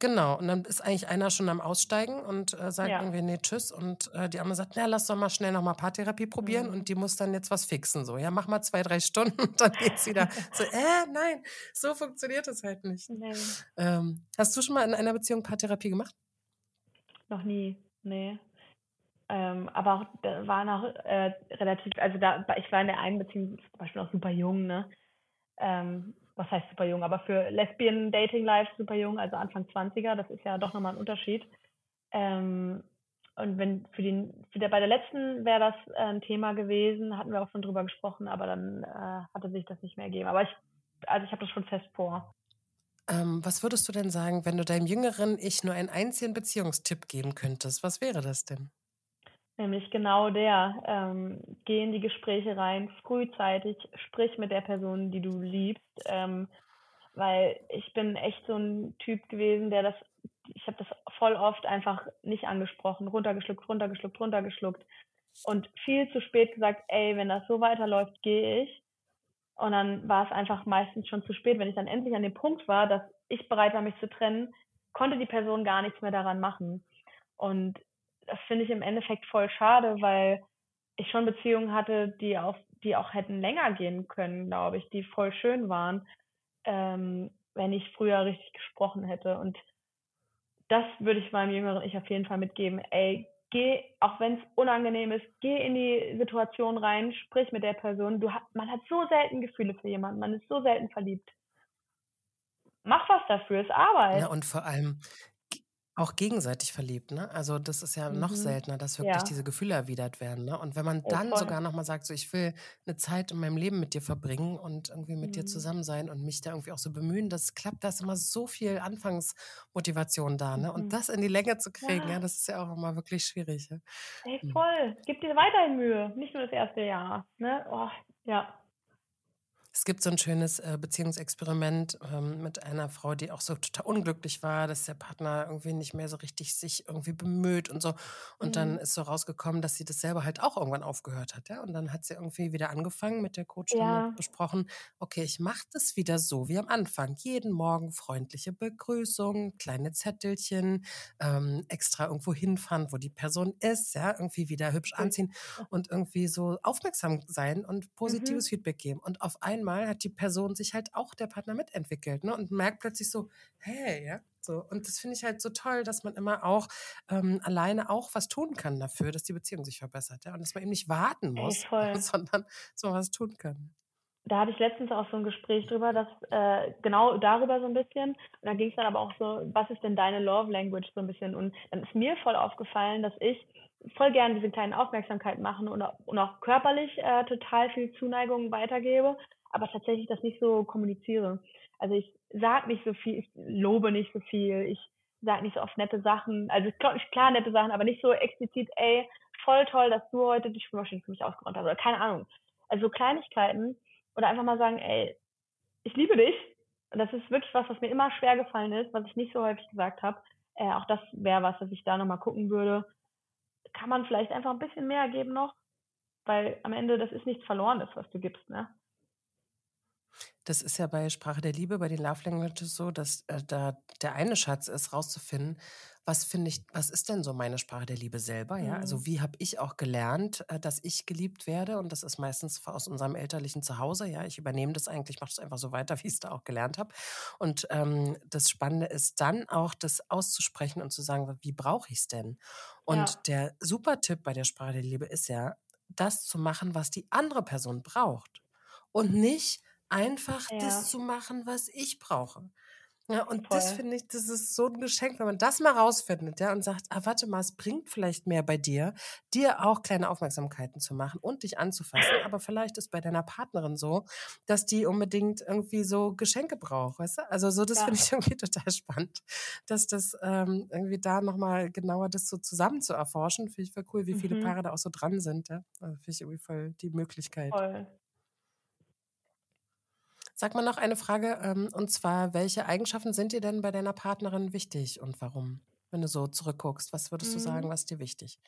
Genau, und dann ist eigentlich einer schon am Aussteigen und äh, sagt ja. irgendwie, nee, tschüss. Und äh, die andere sagt, na, lass doch mal schnell nochmal Paartherapie probieren. Mhm. Und die muss dann jetzt was fixen. So, ja, mach mal zwei, drei Stunden und dann geht's wieder. so, äh, nein, so funktioniert es halt nicht. Nee. Ähm, hast du schon mal in einer Beziehung Paartherapie gemacht? Noch nie, nee. Ähm, aber auch da war noch äh, relativ, also da, ich war in der einen Beziehung zum Beispiel noch super jung, ne? Ähm, was heißt super jung, aber für Lesbian Dating Life super jung, also Anfang 20er, das ist ja doch nochmal ein Unterschied. Ähm, und wenn für den, für der, bei der letzten wäre das äh, ein Thema gewesen, hatten wir auch schon drüber gesprochen, aber dann äh, hatte sich das nicht mehr ergeben. Aber ich, also ich habe das schon fest vor. Ähm, was würdest du denn sagen, wenn du deinem jüngeren Ich nur einen einzigen Beziehungstipp geben könntest? Was wäre das denn? Nämlich genau der. Ähm, geh in die Gespräche rein, frühzeitig, sprich mit der Person, die du liebst. Ähm, weil ich bin echt so ein Typ gewesen, der das, ich habe das voll oft einfach nicht angesprochen, runtergeschluckt, runtergeschluckt, runtergeschluckt. Und viel zu spät gesagt, ey, wenn das so weiterläuft, gehe ich. Und dann war es einfach meistens schon zu spät. Wenn ich dann endlich an dem Punkt war, dass ich bereit war, mich zu trennen, konnte die Person gar nichts mehr daran machen. Und das finde ich im Endeffekt voll schade, weil ich schon Beziehungen hatte, die auch, die auch hätten länger gehen können, glaube ich, die voll schön waren, ähm, wenn ich früher richtig gesprochen hätte. Und das würde ich meinem jüngeren Ich auf jeden Fall mitgeben. Ey, geh, auch wenn es unangenehm ist, geh in die Situation rein, sprich mit der Person. Du, man hat so selten Gefühle für jemanden, man ist so selten verliebt. Mach was dafür, ist Arbeit. Ja, und vor allem, auch gegenseitig verliebt, ne? Also das ist ja noch mhm. seltener, dass wirklich Ja. diese Gefühle erwidert werden, ne? Und wenn man Oh, dann sogar noch mal sagt, so ich will eine Zeit in meinem Leben mit dir verbringen und irgendwie mit dir mhm. zusammen sein und mich da irgendwie auch so bemühen, das klappt, da ist immer so viel Anfangsmotivation da, ne? Und mhm. das in die Länge zu kriegen, ja, das ist ja auch immer wirklich schwierig, ja. Ey, Mhm. voll. Gib dir weiterhin Mühe, nicht nur das erste Jahr, ne? Oh, ja. Es gibt so ein schönes äh, Beziehungsexperiment ähm, mit einer Frau, die auch so total unglücklich war, dass der Partner irgendwie nicht mehr so richtig sich irgendwie bemüht und so. Und mhm. dann ist so rausgekommen, dass sie das selber halt auch irgendwann aufgehört hat. Ja? Und dann hat sie irgendwie wieder angefangen mit der Coach ja. besprochen, okay, ich mache das wieder so wie am Anfang. Jeden Morgen freundliche Begrüßung, kleine Zettelchen, ähm, extra irgendwo hinfahren, wo die Person ist, ja, irgendwie wieder hübsch anziehen und irgendwie so aufmerksam sein und positives mhm. Feedback geben. Und auf einmal einmal hat die Person sich halt auch der Partner mitentwickelt ne? und merkt plötzlich so, hey, ja, so. Und das finde ich halt so toll, dass man immer auch ähm, alleine auch was tun kann dafür, dass die Beziehung sich verbessert. Ja? Und dass man eben nicht warten muss, Ey, sondern so was tun kann. Da hatte ich letztens auch so ein Gespräch drüber, dass äh, genau darüber so ein bisschen. Und da ging es dann aber auch so, was ist denn deine Love Language so ein bisschen? Und dann ist mir voll aufgefallen, dass ich voll gerne diese kleinen Aufmerksamkeiten machen und, und auch körperlich äh, total viel Zuneigung weitergebe aber tatsächlich das nicht so kommuniziere. Also ich sage nicht so viel, ich lobe nicht so viel, ich sage nicht so oft nette Sachen, also klar nette Sachen, aber nicht so explizit, ey, voll toll, dass du heute die Spülmaschine für mich ausgeräumt hast oder keine Ahnung. Also so Kleinigkeiten oder einfach mal sagen, ey, ich liebe dich. Und das ist wirklich was, was mir immer schwer gefallen ist, was ich nicht so häufig gesagt habe. Äh, auch das wäre was, was ich da nochmal gucken würde. Kann man vielleicht einfach ein bisschen mehr geben noch? Weil am Ende, das ist nichts Verlorenes, was du gibst, ne? Das ist ja bei Sprache der Liebe, bei den Love Languages so, dass äh, da der eine Schatz ist, rauszufinden, was finde ich, was ist denn so meine Sprache der Liebe selber, ja? Also mhm. wie habe ich auch gelernt, äh, dass ich geliebt werde? Und das ist meistens aus unserem elterlichen Zuhause, ja. Ich übernehme das eigentlich, mache das einfach so weiter, wie ich es da auch gelernt habe. Und ähm, das Spannende ist dann auch, das auszusprechen und zu sagen, wie brauche ich es denn? Und ja. der super Tipp bei der Sprache der Liebe ist ja, das zu machen, was die andere Person braucht. Und nicht einfach ja. das zu machen, was ich brauche. Ja, und Voll. das finde ich, das ist so ein Geschenk, wenn man das mal rausfindet, ja, und sagt, ah, warte mal, es bringt vielleicht mehr bei dir, dir auch kleine Aufmerksamkeiten zu machen und dich anzufassen, aber vielleicht ist bei deiner Partnerin so, dass die unbedingt irgendwie so Geschenke braucht, weißt du? Also so, das ja. finde ich irgendwie total spannend, dass das ähm, irgendwie da nochmal genauer das so zusammen zu erforschen, finde ich voll cool, wie viele mhm. Paare da auch so dran sind, ja. Also finde ich irgendwie voll die Möglichkeit. Voll. Sag mal noch eine Frage, ähm, und zwar, welche Eigenschaften sind dir denn bei deiner Partnerin wichtig und warum? Wenn du so zurückguckst, was würdest du sagen, mhm. was dir wichtig?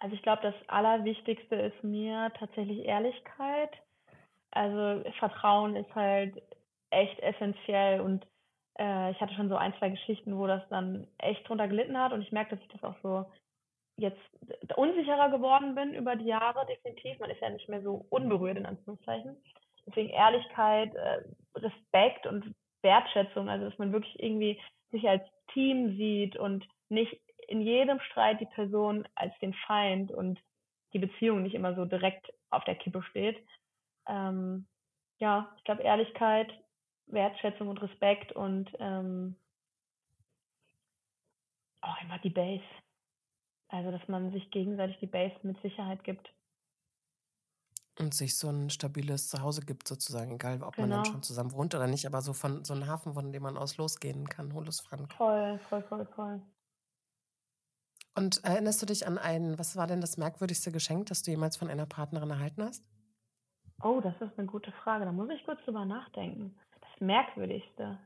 Also ich glaube, das Allerwichtigste ist mir tatsächlich Ehrlichkeit. Also Vertrauen ist halt echt essentiell und äh, ich hatte schon so ein, zwei Geschichten, wo das dann echt drunter gelitten hat und ich merke, dass ich das auch so jetzt unsicherer geworden bin über die Jahre, definitiv. Man ist ja nicht mehr so unberührt, in Anführungszeichen. Deswegen Ehrlichkeit, äh, Respekt und Wertschätzung, also dass man wirklich irgendwie sich als Team sieht und nicht in jedem Streit die Person als den Feind und die Beziehung nicht immer so direkt auf der Kippe steht. Ähm, ja, ich glaube Ehrlichkeit, Wertschätzung und Respekt und ähm, auch einfach die Base. Also, dass man sich gegenseitig die Base mit Sicherheit gibt. Und sich so ein stabiles Zuhause gibt sozusagen, egal ob man dann schon zusammen wohnt oder nicht, aber so von so 'n Hafen, von dem man aus losgehen kann, Holus Frank. Voll, voll, voll, voll. Und erinnerst du dich an ein was war denn das merkwürdigste Geschenk, das du jemals von einer Partnerin erhalten hast? Oh, das ist eine gute Frage. Da muss ich kurz drüber nachdenken. Das Merkwürdigste.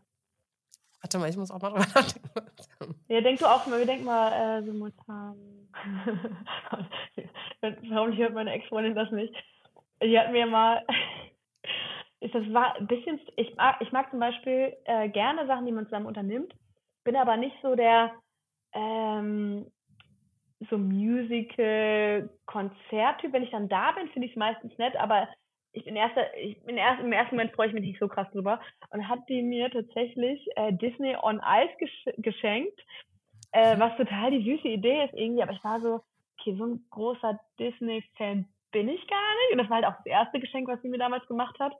Warte mal, ich muss auch mal drüber nachdenken. Ja, denk du auch mal, wir denken mal, äh, simultan. Warum hört meine Ex-Freundin das nicht? Die hat mir mal, ist das war ein bisschen, ich mag, ich mag zum Beispiel äh, gerne Sachen, die man zusammen unternimmt, bin aber nicht so der ähm, so Musical-Konzerttyp. Wenn ich dann da bin, finde ich es meistens nett, aber ich bin erster, ich bin erst, im ersten Moment freue ich mich nicht so krass drüber. Und hat die mir tatsächlich äh, Disney on Ice gesch geschenkt, äh, was total die süße Idee ist irgendwie, aber ich war so, okay, so ein großer Disney-Fan bin ich gar nicht. Und das war halt auch das erste Geschenk, was sie mir damals gemacht hat.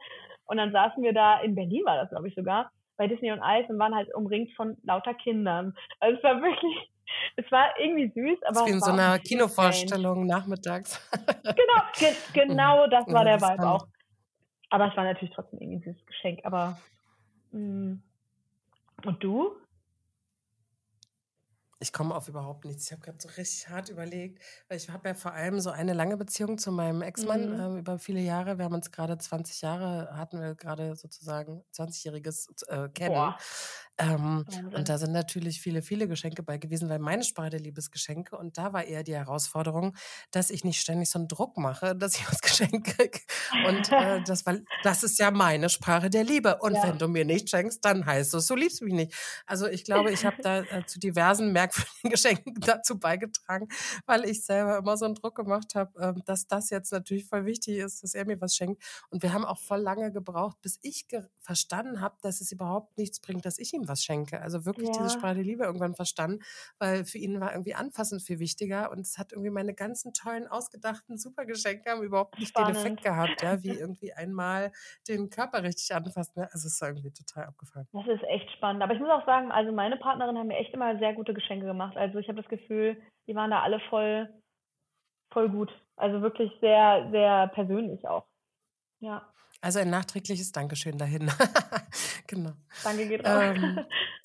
Und dann saßen wir da, in Berlin war das, glaube ich, sogar, bei Disney und Eis und waren halt umringt von lauter Kindern. Also es war wirklich, es war irgendwie süß, aber. Wie in so einer Kinovorstellung nachmittags. genau, ge genau das war der Vibe auch. Aber es war natürlich trotzdem irgendwie ein süßes Geschenk. Aber mh. Mm, und du? Ich komme auf überhaupt nichts. Ich habe gerade so richtig hart überlegt, weil ich habe ja vor allem so eine lange Beziehung zu meinem Ex-Mann Mhm. ähm, über viele Jahre. Wir haben uns gerade 20 Jahre, hatten wir gerade sozusagen 20-jähriges äh, Kennen. Ähm, und da sind natürlich viele, viele Geschenke bei gewesen, weil meine Sprache der Liebesgeschenke und da war eher die Herausforderung, dass ich nicht ständig so einen Druck mache, dass ich was geschenkt kriege. Und äh, das, weil das ist ja meine Sprache der Liebe. Und Ja. wenn du mir nicht schenkst, dann heißt es, du liebst mich nicht. Also ich glaube, ich habe da äh, zu diversen merkwürdigen Geschenken dazu beigetragen, weil ich selber immer so einen Druck gemacht habe, ähm, dass das jetzt natürlich voll wichtig ist, dass er mir was schenkt. Und wir haben auch voll lange gebraucht, bis ich ge verstanden habe, dass es überhaupt nichts bringt, dass ich ihm was schenke. Also wirklich diese Ja. Sprache der Liebe irgendwann verstanden, weil für ihn war irgendwie anfassen viel wichtiger. Und es hat irgendwie meine ganzen tollen, ausgedachten Supergeschenke haben überhaupt nicht den Spannend. Effekt gehabt, ja, wie irgendwie einmal den Körper richtig anfassen. Ne? Also es ist irgendwie total abgefallen. Das ist echt spannend. Aber ich muss auch sagen, also meine Partnerin haben mir echt immer sehr gute Geschenke gemacht. Also ich habe das Gefühl, die waren da alle voll, voll gut. Also wirklich sehr, sehr persönlich auch. Ja, Also ein nachträgliches Dankeschön dahin. genau. danke geht raus. Ähm,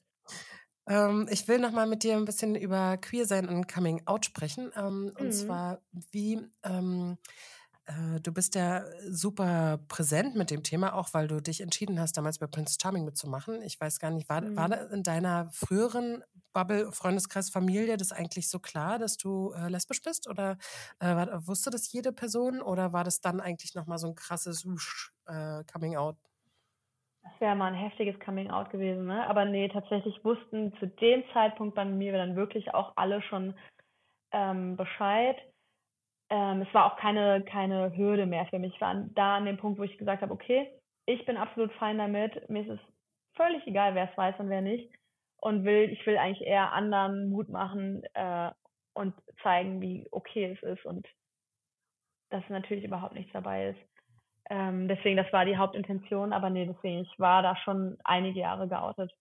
Ähm, ich will noch mal mit dir ein bisschen über Queer sein und Coming Out sprechen. Ähm, und Mhm. zwar, wie ähm, äh, du bist ja super präsent mit dem Thema, auch weil du dich entschieden hast, damals bei Prince Charming mitzumachen. Ich weiß gar nicht, war, war Mhm. da in deiner früheren Bubble, Freundeskreis, Familie das eigentlich so klar, dass du äh, lesbisch bist? Oder äh, war, wusste das jede Person? Oder war das dann eigentlich noch mal so ein krasses Wusch, äh, Coming Out? Das wäre mal ein heftiges Coming Out gewesen, ne? Aber nee, tatsächlich wussten zu dem Zeitpunkt bei mir dann wirklich auch alle schon ähm, Bescheid. Ähm, es war auch keine, keine Hürde mehr für mich. Ich war da an dem Punkt, wo ich gesagt habe, okay, ich bin absolut fein damit. Mir ist es völlig egal, wer es weiß und wer nicht. Und will, ich will eigentlich eher anderen Mut machen äh, und zeigen, wie okay es ist und dass natürlich überhaupt nichts dabei ist. Ähm, deswegen, das war die Hauptintention, aber nee, deswegen, ich war da schon einige Jahre geoutet.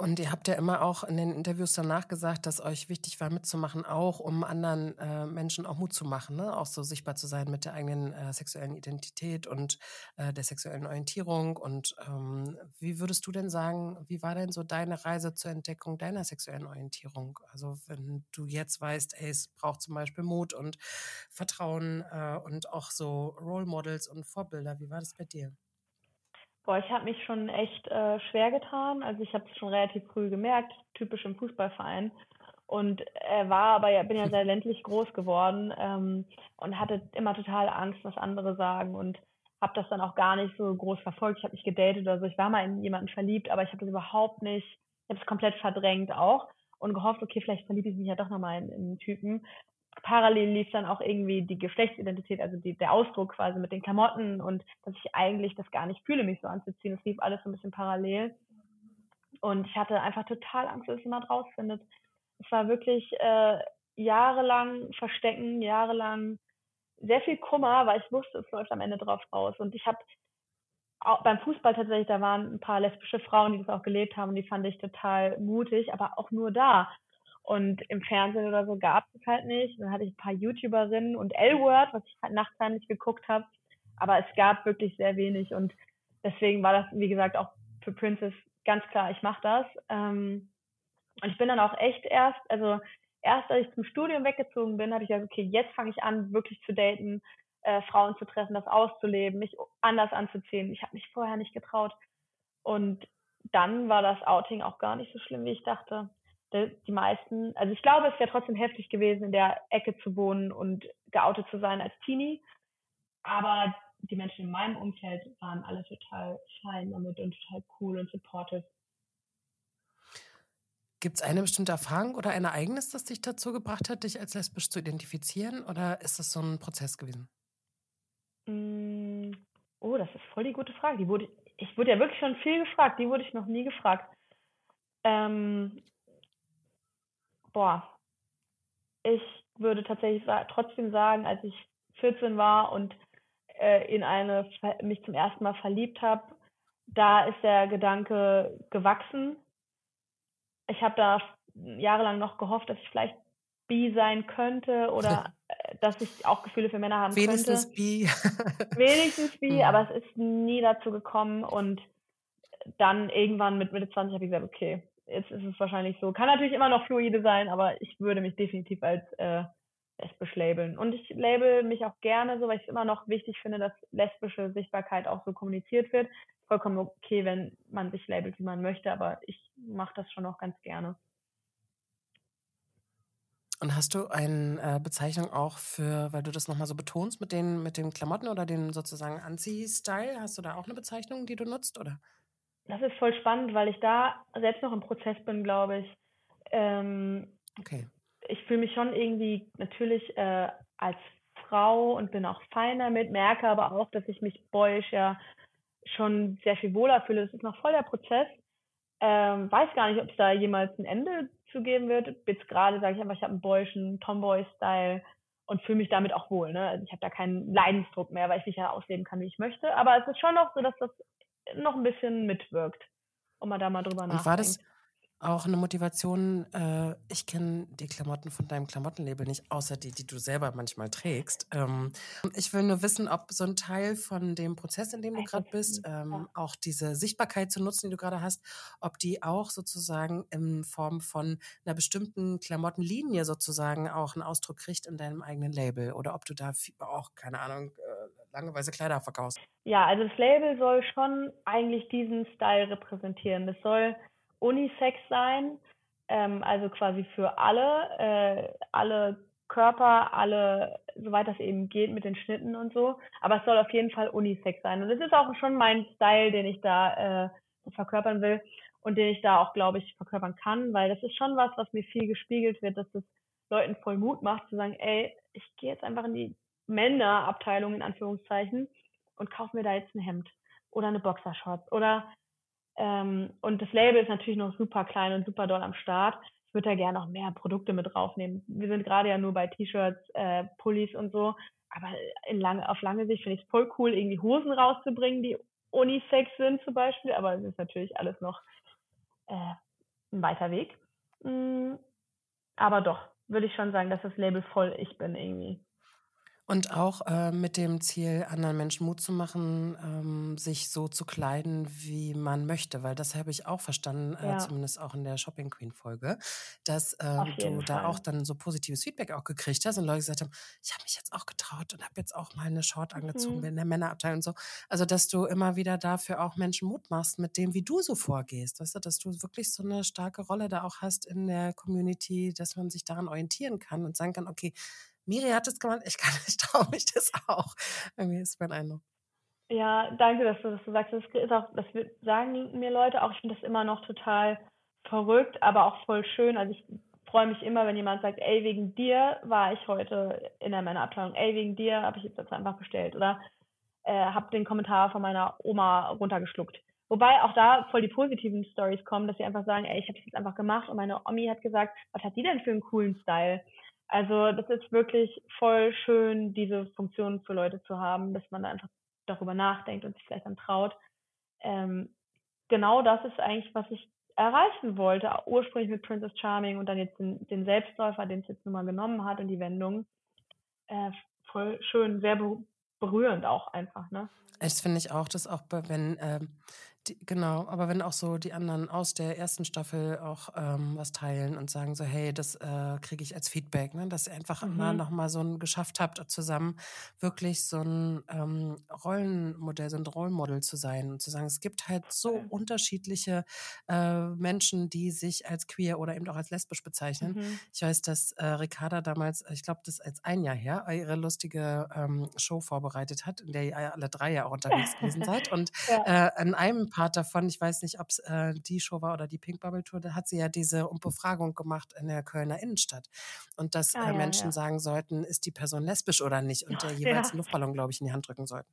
Und ihr habt ja immer auch in den Interviews danach gesagt, dass euch wichtig war mitzumachen, auch um anderen äh, Menschen auch Mut zu machen, ne? auch so sichtbar zu sein mit der eigenen äh, sexuellen Identität und äh, der sexuellen Orientierung. Und ähm, wie würdest du denn sagen, wie war denn so deine Reise zur Entdeckung deiner sexuellen Orientierung? Also wenn du jetzt weißt, ey, es braucht zum Beispiel Mut und Vertrauen äh, und auch so Role Models und Vorbilder. Wie war das bei dir? Boah, ich habe mich schon echt äh, schwer getan. Also ich habe es schon relativ früh gemerkt, typisch im Fußballverein. Und er war aber ja, bin ja sehr ländlich groß geworden ähm, und hatte immer total Angst, was andere sagen und habe das dann auch gar nicht so groß verfolgt. Ich habe nicht gedatet oder so. Ich war mal in jemanden verliebt, aber ich habe das überhaupt nicht, ich habe es komplett verdrängt auch und gehofft, okay, vielleicht verliebe ich mich ja doch nochmal in, in einen Typen. Parallel lief dann auch irgendwie die Geschlechtsidentität, also die, der Ausdruck quasi mit den Klamotten und dass ich eigentlich das gar nicht fühle, mich so anzuziehen. Das lief alles so ein bisschen parallel. Und ich hatte einfach total Angst, dass jemand rausfindet. Es war wirklich äh, jahrelang Verstecken, jahrelang sehr viel Kummer, weil ich wusste, es läuft am Ende drauf raus. Und ich habe beim Fußball tatsächlich, da waren ein paar lesbische Frauen, die das auch gelebt haben, die fand ich total mutig, aber auch nur da. Und im Fernsehen oder so gab es halt nicht. Dann hatte ich ein paar YouTuberinnen und L-Word, was ich halt nachts heimlich geguckt habe. Aber es gab wirklich sehr wenig. Und deswegen war das, wie gesagt, auch für Princess ganz klar, ich mache das. Ähm, und ich bin dann auch echt erst, also erst als ich zum Studium weggezogen bin, habe ich gesagt, okay, jetzt fange ich an, wirklich zu daten, äh, Frauen zu treffen, das auszuleben, mich anders anzuziehen. Ich habe mich vorher nicht getraut. Und dann war das Outing auch gar nicht so schlimm, wie ich dachte. Die meisten, also ich glaube, es wäre trotzdem heftig gewesen, in der Ecke zu wohnen und geoutet zu sein als Teenie. Aber die Menschen in meinem Umfeld waren alle total fein damit und total cool und supportive. Gibt es eine bestimmte Erfahrung oder ein Ereignis, das dich dazu gebracht hat, dich als lesbisch zu identifizieren? Oder ist das so ein Prozess gewesen? Mm, oh, das ist voll die gute Frage. Die wurde, ich wurde ja wirklich schon viel gefragt. Die wurde ich noch nie gefragt. Ähm, boah, ich würde tatsächlich trotzdem sagen, als ich 14 war und äh, in eine mich zum ersten Mal verliebt habe, da ist der Gedanke gewachsen. Ich habe da jahrelang noch gehofft, dass ich vielleicht bi sein könnte oder dass ich auch Gefühle für Männer haben Wenigstens könnte. bi. Wenigstens bi, aber es ist nie dazu gekommen und dann irgendwann mit Mitte 20 habe ich gesagt, okay, jetzt ist es wahrscheinlich so. Kann natürlich immer noch fluide sein, aber ich würde mich definitiv als äh, lesbisch labeln. Und ich label mich auch gerne so, weil ich es immer noch wichtig finde, dass lesbische Sichtbarkeit auch so kommuniziert wird. Vollkommen okay, wenn man sich labelt, wie man möchte, aber ich mache das schon auch ganz gerne. Und hast du eine äh, Bezeichnung auch für, weil du das nochmal so betonst mit den, mit den Klamotten oder den sozusagen Anzieh-Style? Hast du da auch eine Bezeichnung, die du nutzt, oder? Das ist voll spannend, weil ich da selbst noch im Prozess bin, glaube ich. Ähm, okay. Ich fühle mich schon irgendwie natürlich äh, als Frau und bin auch fein damit, merke aber auch, dass ich mich boyisch ja schon sehr viel wohler fühle. Das ist noch voll der Prozess. Ähm, weiß gar nicht, ob es da jemals ein Ende zu geben wird. Jetzt gerade sage ich einfach, ich habe einen boyischen Tomboy-Style und fühle mich damit auch wohl. Ne? Also ich habe da keinen Leidensdruck mehr, weil ich mich ja ausleben kann, wie ich möchte. Aber es ist schon noch so, dass das noch ein bisschen mitwirkt, um mal da mal drüber nachzudenken. War das, auch eine Motivation, äh, ich kenne die Klamotten von deinem Klamottenlabel nicht, außer die, die du selber manchmal trägst. Ähm, ich will nur wissen, ob so ein Teil von dem Prozess, in dem du gerade bist, ähm, ja. auch diese Sichtbarkeit zu nutzen, die du gerade hast, ob die auch sozusagen in Form von einer bestimmten Klamottenlinie sozusagen auch einen Ausdruck kriegt in deinem eigenen Label oder ob du da auch, keine Ahnung, lange weiße Kleider verkaufst. Ja, also das Label soll schon eigentlich diesen Style repräsentieren. Das soll Unisex sein, ähm, also quasi für alle, äh, alle Körper, alle, soweit das eben geht mit den Schnitten und so. Aber es soll auf jeden Fall Unisex sein. Und es ist auch schon mein Style, den ich da äh, verkörpern will und den ich da auch, glaube ich, verkörpern kann, weil das ist schon was, was mir viel gespiegelt wird, dass das Leuten voll Mut macht, zu sagen, ey, ich gehe jetzt einfach in die Männerabteilung in Anführungszeichen und kaufe mir da jetzt ein Hemd oder eine Boxershorts oder ähm, und das Label ist natürlich noch super klein und super doll am Start. Ich würde da gerne noch mehr Produkte mit draufnehmen. Wir sind gerade ja nur bei T-Shirts, äh, Pullis und so. Aber in lange, auf lange Sicht finde ich es voll cool, irgendwie Hosen rauszubringen, die Unisex sind zum Beispiel. Aber es ist natürlich alles noch äh, ein weiter Weg. Mm, aber doch, würde ich schon sagen, dass das Label voll ich bin irgendwie. Und auch äh, mit dem Ziel, anderen Menschen Mut zu machen, ähm, sich so zu kleiden, wie man möchte. Weil das habe ich auch verstanden, äh, ja. zumindest auch in der Shopping Queen Folge, dass äh, du Fall. da auch dann so positives Feedback auch gekriegt hast und Leute gesagt haben, ich habe mich jetzt auch getraut und habe jetzt auch mal eine Short angezogen mhm. in der Männerabteilung und so. Also, dass du immer wieder dafür auch Menschen Mut machst mit dem, wie du so vorgehst. Weißt du, dass du wirklich so eine starke Rolle da auch hast in der Community, dass man sich daran orientieren kann und sagen kann, okay, Miri hat es gemacht, ich ich traue mich das auch. Irgendwie ist mein Eindruck. Ja, danke, dass du das so sagst. Das ist auch, das sagen mir Leute auch, ich finde das immer noch total verrückt, aber auch voll schön. Also ich freue mich immer, wenn jemand sagt, ey, wegen dir war ich heute in der Männerabteilung, ey, wegen dir habe ich jetzt das einfach bestellt oder äh, habe den Kommentar von meiner Oma runtergeschluckt. Wobei auch da voll die positiven Stories kommen, dass sie einfach sagen, ey, ich habe es jetzt einfach gemacht und meine Omi hat gesagt, was hat die denn für einen coolen Style? Also das ist wirklich voll schön, diese Funktion für Leute zu haben, dass man da einfach darüber nachdenkt und sich vielleicht dann traut. Ähm, genau das ist eigentlich, was ich erreichen wollte, ursprünglich mit Princess Charming und dann jetzt den, den Selbstläufer, den es jetzt nun mal genommen hat und die Wendung. Äh, voll schön, sehr berührend auch einfach, ne? Das finde ich auch, dass auch, wenn ähm, die, genau, aber wenn auch so die anderen aus der ersten Staffel auch ähm, was teilen und sagen so, hey, das äh, kriege ich als Feedback, ne? dass ihr einfach mhm. mal so ein geschafft habt, zusammen wirklich so ein ähm, Rollenmodell, so ein Rollenmodel zu sein und zu sagen, es gibt halt so okay. unterschiedliche äh, Menschen, die sich als queer oder eben auch als lesbisch bezeichnen. Mhm. Ich weiß, dass äh, Ricarda damals, ich glaube, das ist jetzt ein Jahr her, ihre lustige ähm, Show vorbereitet hat, in der ihr alle drei ja auch unterwegs gewesen seid und ja. äh, in einem Part davon, ich weiß nicht, ob es äh, die Show war oder die Pink Bubble Tour, da hat sie ja diese Befragung gemacht in der Kölner Innenstadt. Und dass ah, äh, Menschen ja. sagen sollten, ist die Person lesbisch oder nicht und der jeweils ja. einen Luftballon, glaube ich, in die Hand drücken sollten.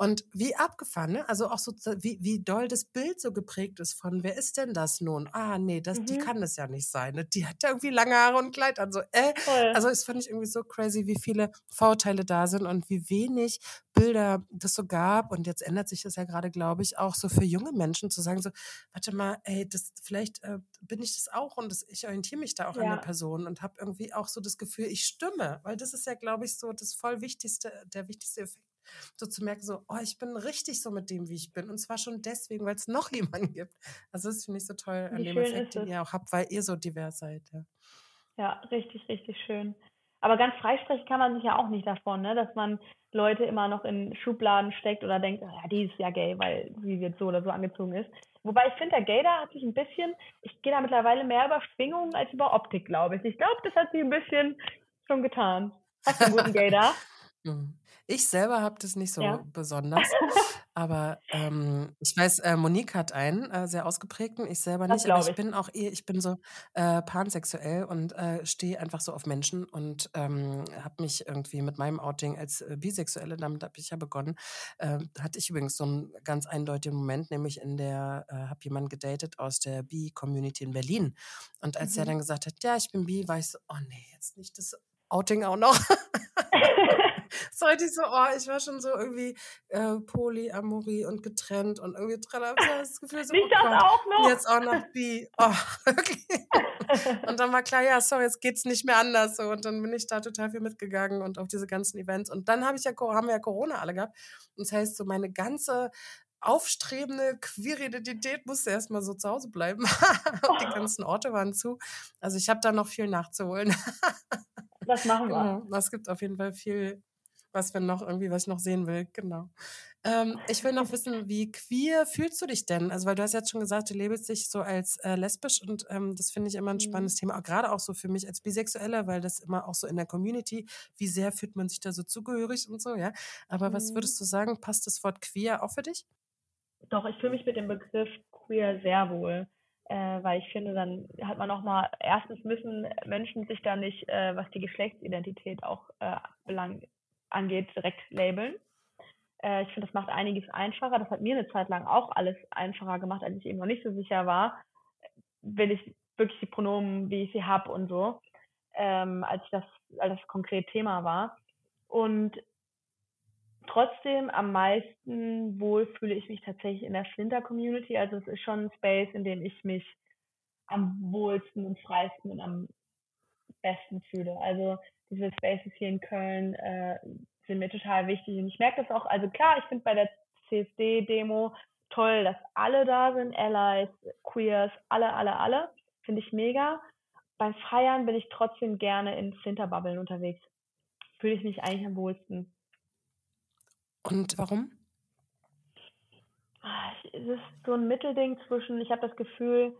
Und wie abgefahren, ne? Also auch so, wie, wie doll das Bild so geprägt ist von, wer ist denn das nun? Ah, nee, das, mhm. die kann das ja nicht sein. Ne? Die hat ja irgendwie lange Haare und Kleid an. So, äh. Also es fand ich irgendwie so crazy, wie viele Vorurteile da sind und wie wenig Bilder das so gab. Und jetzt ändert sich das ja gerade, glaube ich, auch so für junge Menschen zu sagen, so, warte mal, ey, das, vielleicht äh, bin ich das auch und das, ich orientiere mich da auch ja. an der Person und habe irgendwie auch so das Gefühl, ich stimme. Weil das ist ja, glaube ich, so das voll wichtigste, der wichtigste Effekt so zu merken, so, oh, ich bin richtig so mit dem, wie ich bin. Und zwar schon deswegen, weil es noch jemanden gibt. Also das finde ich so toll an dem Effekt, den ihr auch habt, weil ihr so divers seid. Ja. Ja, richtig, richtig schön. Aber ganz freisprechen kann man sich ja auch nicht davon, ne? dass man Leute immer noch in Schubladen steckt oder denkt, "Ah ja, die ist ja gay, weil sie jetzt so oder so angezogen ist. Wobei ich finde, der Gaydar hat sich ein bisschen, ich gehe da mittlerweile mehr über Schwingungen als über Optik, glaube ich. Ich glaube, das hat sie ein bisschen schon getan. Hast du einen guten Gaydar? Mhm. Ich selber habe das nicht so Ja. besonders, aber ähm, ich weiß, äh, Monique hat einen äh, sehr ausgeprägten, ich selber nicht, aber ich ich. bin auch eh, ich bin so äh, pansexuell und äh, stehe einfach so auf Menschen und ähm, habe mich irgendwie mit meinem Outing als äh, Bisexuelle, damit habe ich ja begonnen, äh, hatte ich übrigens so einen ganz eindeutigen Moment, nämlich in der, habe jemanden gedatet aus der Bi-Community in Berlin und als er Mhm. dann gesagt hat, ja, ich bin Bi, war ich so, oh nee, jetzt nicht das Outing auch noch. so richtig so, oh, ich war schon so irgendwie äh, Polyamorie und getrennt und irgendwie so das Gefühl so, Nicht oh das auch noch? jetzt auch noch bi. Oh, wirklich. Und dann war klar, ja, sorry, jetzt geht's nicht mehr anders. So. Und dann bin ich da total viel mitgegangen und auf diese ganzen Events. Und dann hab ich ja, haben wir ja Corona alle gehabt. Und das heißt, so meine ganze aufstrebende queere Identität musste erstmal so zu Hause bleiben. die ganzen Orte waren zu. Also ich habe da noch viel nachzuholen. Das machen wir. Genau, es gibt auf jeden Fall viel, was wir noch irgendwie, was ich noch sehen will. Genau. Ähm, ich will noch wissen, wie queer fühlst du dich denn? Also, weil du hast jetzt schon gesagt, du labelst dich so als äh, lesbisch und ähm, das finde ich immer ein Mhm. spannendes Thema, auch gerade auch so für mich als Bisexuelle, weil das immer auch so in der Community, wie sehr fühlt man sich da so zugehörig und so, ja. Aber was Mhm. würdest du sagen, passt das Wort queer auch für dich? Doch, ich fühle mich mit dem Begriff queer sehr wohl, äh, weil ich finde, dann hat man noch mal, erstens müssen Menschen sich da nicht, äh, was die Geschlechtsidentität auch äh, belang angeht, direkt labeln. Äh, ich finde, das macht einiges einfacher. Das hat mir eine Zeit lang auch alles einfacher gemacht, als ich eben noch nicht so sicher war, will ich wirklich die Pronomen, wie ich sie habe und so, ähm, als das, als das konkret Thema war. Und trotzdem am meisten wohl fühle ich mich tatsächlich in der Flinter-Community. Also es ist schon ein Space, in dem ich mich am wohlsten und freisten und am besten fühle. Also diese Spaces hier in Köln äh, sind mir total wichtig und ich merke das auch. Also klar, ich finde bei der CSD-Demo toll, dass alle da sind, Allies, Queers, alle, alle, alle. Finde ich mega. Beim Feiern bin ich trotzdem gerne in Flinterbubbeln unterwegs. Fühle ich mich eigentlich am wohlsten. Und warum? Ah, Es ist so ein Mittelding zwischen, ich habe das Gefühl,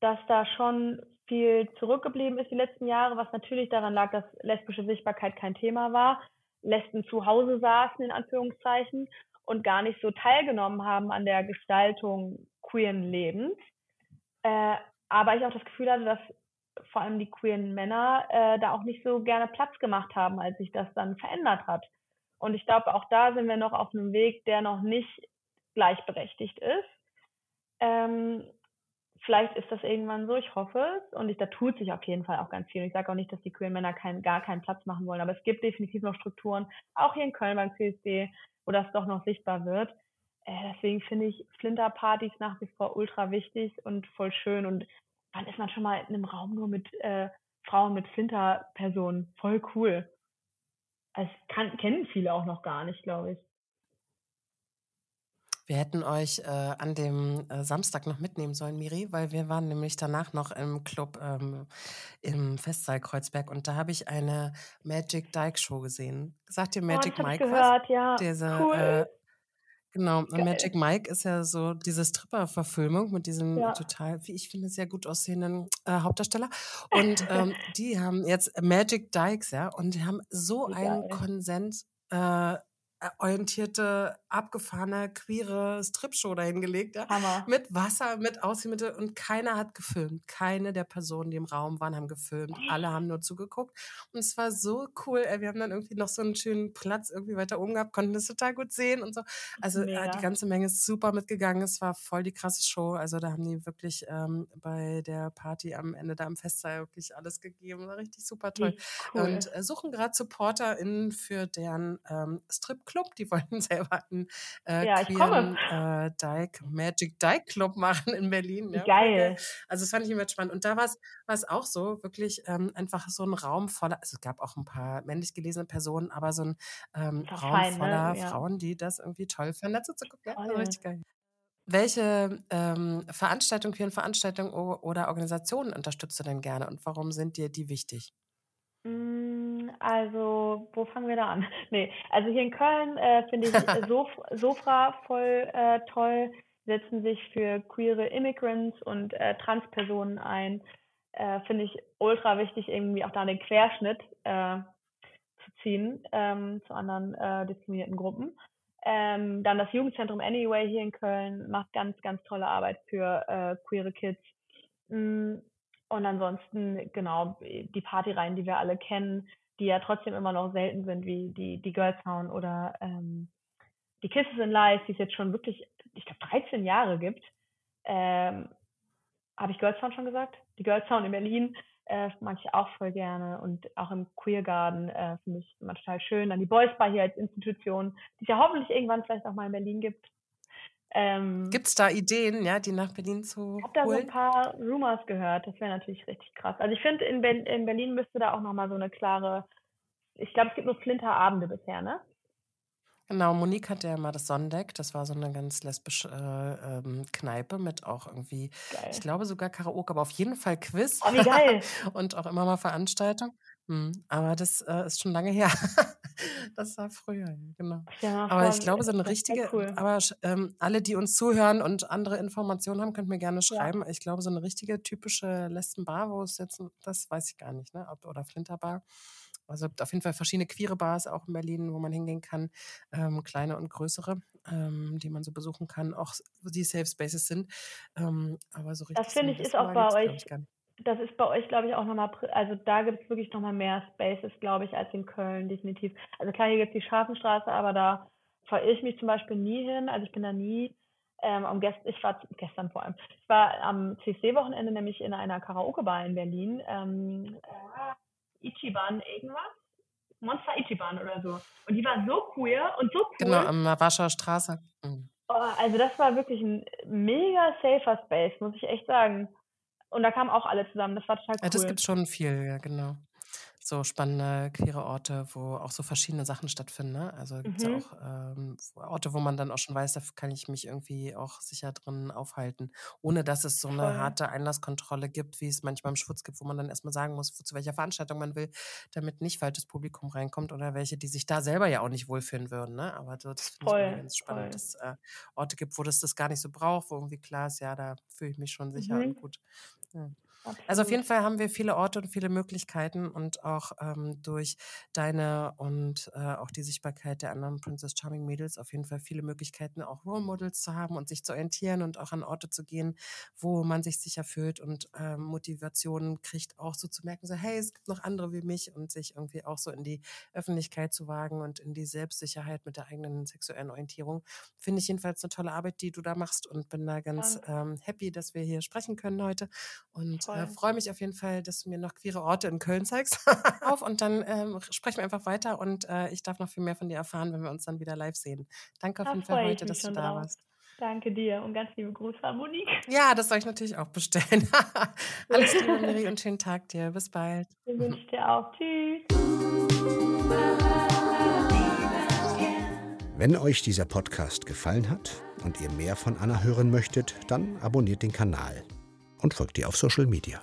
dass da schon viel zurückgeblieben ist die letzten Jahre, was natürlich daran lag, dass lesbische Sichtbarkeit kein Thema war, Lesben zu Hause saßen, in Anführungszeichen, und gar nicht so teilgenommen haben an der Gestaltung queeren Lebens. Äh, aber ich auch das Gefühl hatte, dass vor allem die queeren Männer äh, da auch nicht so gerne Platz gemacht haben, als sich das dann verändert hat. Und ich glaube, auch da sind wir noch auf einem Weg, der noch nicht gleichberechtigt ist. Ähm, vielleicht ist das irgendwann so, ich hoffe es. Und ich, da tut sich auf jeden Fall auch ganz viel. Und ich sage auch nicht, dass die queeren Männer kein, gar keinen Platz machen wollen, aber es gibt definitiv noch Strukturen, auch hier in Köln beim CSD, wo das doch noch sichtbar wird. Äh, deswegen finde ich Flinterpartys nach wie vor ultra wichtig und voll schön. Und wann ist man schon mal in einem Raum nur mit äh, Frauen mit Flinterpersonen? Voll cool. Das kann, kennen viele auch noch gar nicht, glaube ich. Wir hätten euch äh, an dem äh, Samstag noch mitnehmen sollen, Miri, weil wir waren nämlich danach noch im Club ähm, im Festsaal Kreuzberg und da habe ich eine Magic Dyke Show gesehen. Sagt dir Oh, Magic habe ich Mike was? gehört, ja. Diese, cool. äh, genau, und Geil. Magic Mike ist ja so diese Stripper-Verfilmung mit diesem Ja. total, wie ich finde, sehr gut aussehenden äh, Hauptdarsteller. Und ähm, die haben jetzt Magic Dykes, ja, und die haben so Wie einen. Konsens. Äh, orientierte, abgefahrene, queere Strip-Show dahingelegt, ja? Hammer. mit Wasser, mit Außenmittel und keiner hat gefilmt. Keine der Personen, die im Raum waren, haben gefilmt. Alle haben nur zugeguckt und es war so cool. Wir haben dann irgendwie noch so einen schönen Platz irgendwie weiter oben gehabt, konnten das total gut sehen und so. Also äh, Mega. die ganze Menge ist super mitgegangen. Es war voll die krasse Show. Also da haben die wirklich ähm, bei der Party am Ende da im Festsaal wirklich alles gegeben. War richtig super toll. Cool. Und äh, suchen gerade SupporterInnen für deren ähm, Strip Club. Die wollten selber einen äh, Ja, queeren äh, Dyke, Magic Dyke Club machen in Berlin. Ja, geil. Also das fand ich immer spannend. Und da war es auch so, wirklich ähm, einfach so ein Raum voller, also es gab auch ein paar männlich gelesene Personen, aber so ein ähm, Raum fein, ne? voller Ja. Frauen, die das irgendwie toll fanden, dazu zu gucken. Ja, richtig geil. Welche ähm, Veranstaltungen, queeren Veranstaltungen oder Organisationen unterstützt du denn gerne und warum sind dir die wichtig? Mm, Also, wo fangen wir da an? Nee, also hier in Köln äh, finde ich äh, Sof Sofra voll äh, toll, setzen sich für queere Immigrants und äh, Transpersonen ein. Äh, finde ich ultra wichtig, irgendwie auch da den Querschnitt äh, zu ziehen ähm, zu anderen diskriminierten Gruppen. Ähm, dann das Jugendzentrum Anyway hier in Köln macht ganz, ganz tolle Arbeit für queere Kids. Mm, Und ansonsten, genau, die Partyreihen, die wir alle kennen, die ja trotzdem immer noch selten sind, wie die, die Girls Town oder ähm, die Kisses in Life, die es jetzt schon wirklich, ich glaube, 13 Jahre gibt. Ähm, Habe ich Girls Town schon gesagt? Die Girls Town in Berlin äh, mag ich auch voll gerne und auch im Queer Garden äh, finde ich immer total schön. Dann die Boys Bar hier als Institution, die es ja hoffentlich irgendwann vielleicht auch mal in Berlin gibt. Ähm, Gibt es da Ideen, ja, die nach Berlin zu ich habe da so ein paar Rumors gehört. Das wäre natürlich richtig krass. Also ich finde, in, Ber in Berlin müsste da auch nochmal so eine klare, ich glaube, es gibt nur Flinterabende bisher, ne? Genau, Monique hatte ja mal das Sondeck. Das war so eine ganz lesbische äh, ähm, Kneipe mit auch irgendwie, ich Geil. glaube sogar Karaoke, aber auf jeden Fall Quiz Oh, wie geil. und auch immer mal Veranstaltung. Hm, aber das äh, ist schon lange her. das war früher, ja, genau. Mal Aber ich glaube, so eine das richtige, cool. aber ähm, alle, die uns zuhören und andere Informationen haben, könnt mir gerne Ja. schreiben. Ich glaube, so eine richtige typische Lesbenbar, wo es jetzt, das weiß ich gar nicht, ne? Oder Flinterbar. Also es gibt auf jeden Fall verschiedene queere Bars auch in Berlin, wo man hingehen kann, ähm, kleine und größere, ähm, die man so besuchen kann, auch die Safe Spaces sind. Ähm, aber so Das richtig so finde ich ist auch bei euch. Das ist bei euch, glaube ich, auch nochmal, also da gibt es wirklich nochmal mehr Spaces, glaube ich, als in Köln, definitiv. Also klar, hier gibt es die Schafenstraße, aber da verirre ich mich zum Beispiel nie hin. Also ich bin da nie. Ähm, am Gest ich war gestern vor allem. Ich war am CSD-Wochenende nämlich in einer Karaoke-Bar in Berlin. Ähm, äh, Ichiban irgendwas. Monster Ichiban oder so. Und die war so queer und so cool. Genau, am Warschauer Straße. Mhm. Oh, also das war wirklich ein mega safer Space, muss ich echt sagen. Und da kamen auch alle zusammen. Das war total Ja, das cool. gibt schon viel, ja, genau. So spannende queere Orte, wo auch so verschiedene Sachen stattfinden. Ne? Also gibt es ja Mhm. auch ähm, Orte, wo man dann auch schon weiß, da kann ich mich irgendwie auch sicher drin aufhalten, ohne dass es so eine Voll. harte Einlasskontrolle gibt, wie es manchmal im Schwutz gibt, wo man dann erstmal sagen muss, zu welcher Veranstaltung man will, damit nicht falsches Publikum reinkommt oder welche, die sich da selber ja auch nicht wohlfühlen würden. Ne? Aber so, das finde ich ganz spannend, voll. dass es äh, Orte gibt, wo das das gar nicht so braucht, wo irgendwie klar ist, ja, da fühle ich mich schon sicher und Mhm. Gut. Ja. Also auf Absolut. jeden Fall haben wir viele Orte und viele Möglichkeiten und auch ähm, durch deine und äh, auch die Sichtbarkeit der anderen Princess Charming Mädels auf jeden Fall viele Möglichkeiten, auch Role Models zu haben und sich zu orientieren und auch an Orte zu gehen, wo man sich sicher fühlt und ähm, Motivation kriegt, auch so zu merken, so hey, es gibt noch andere wie mich und sich irgendwie auch so in die Öffentlichkeit zu wagen und in die Selbstsicherheit mit der eigenen sexuellen Orientierung. Finde ich jedenfalls eine tolle Arbeit, die du da machst und bin da ganz ähm, happy, dass wir hier sprechen können heute und äh, Voll. freue mich auf jeden Fall, dass du mir noch queere Orte in Köln zeigst. auf und dann ähm, sprechen wir einfach weiter und äh, ich darf noch viel mehr von dir erfahren, wenn wir uns dann wieder live sehen. Danke auf Da jeden Fall ich heute, dass du da drauf. warst. Danke dir und ganz liebe Grüße an Monique. Ja, das soll ich natürlich auch bestellen. Alles Liebe, Miri, und schönen Tag dir. Bis bald. Den wünsche ich dir auch. Tschüss. Wenn euch dieser Podcast gefallen hat und ihr mehr von Anna hören möchtet, dann abonniert den Kanal und folgt ihr auf Social Media.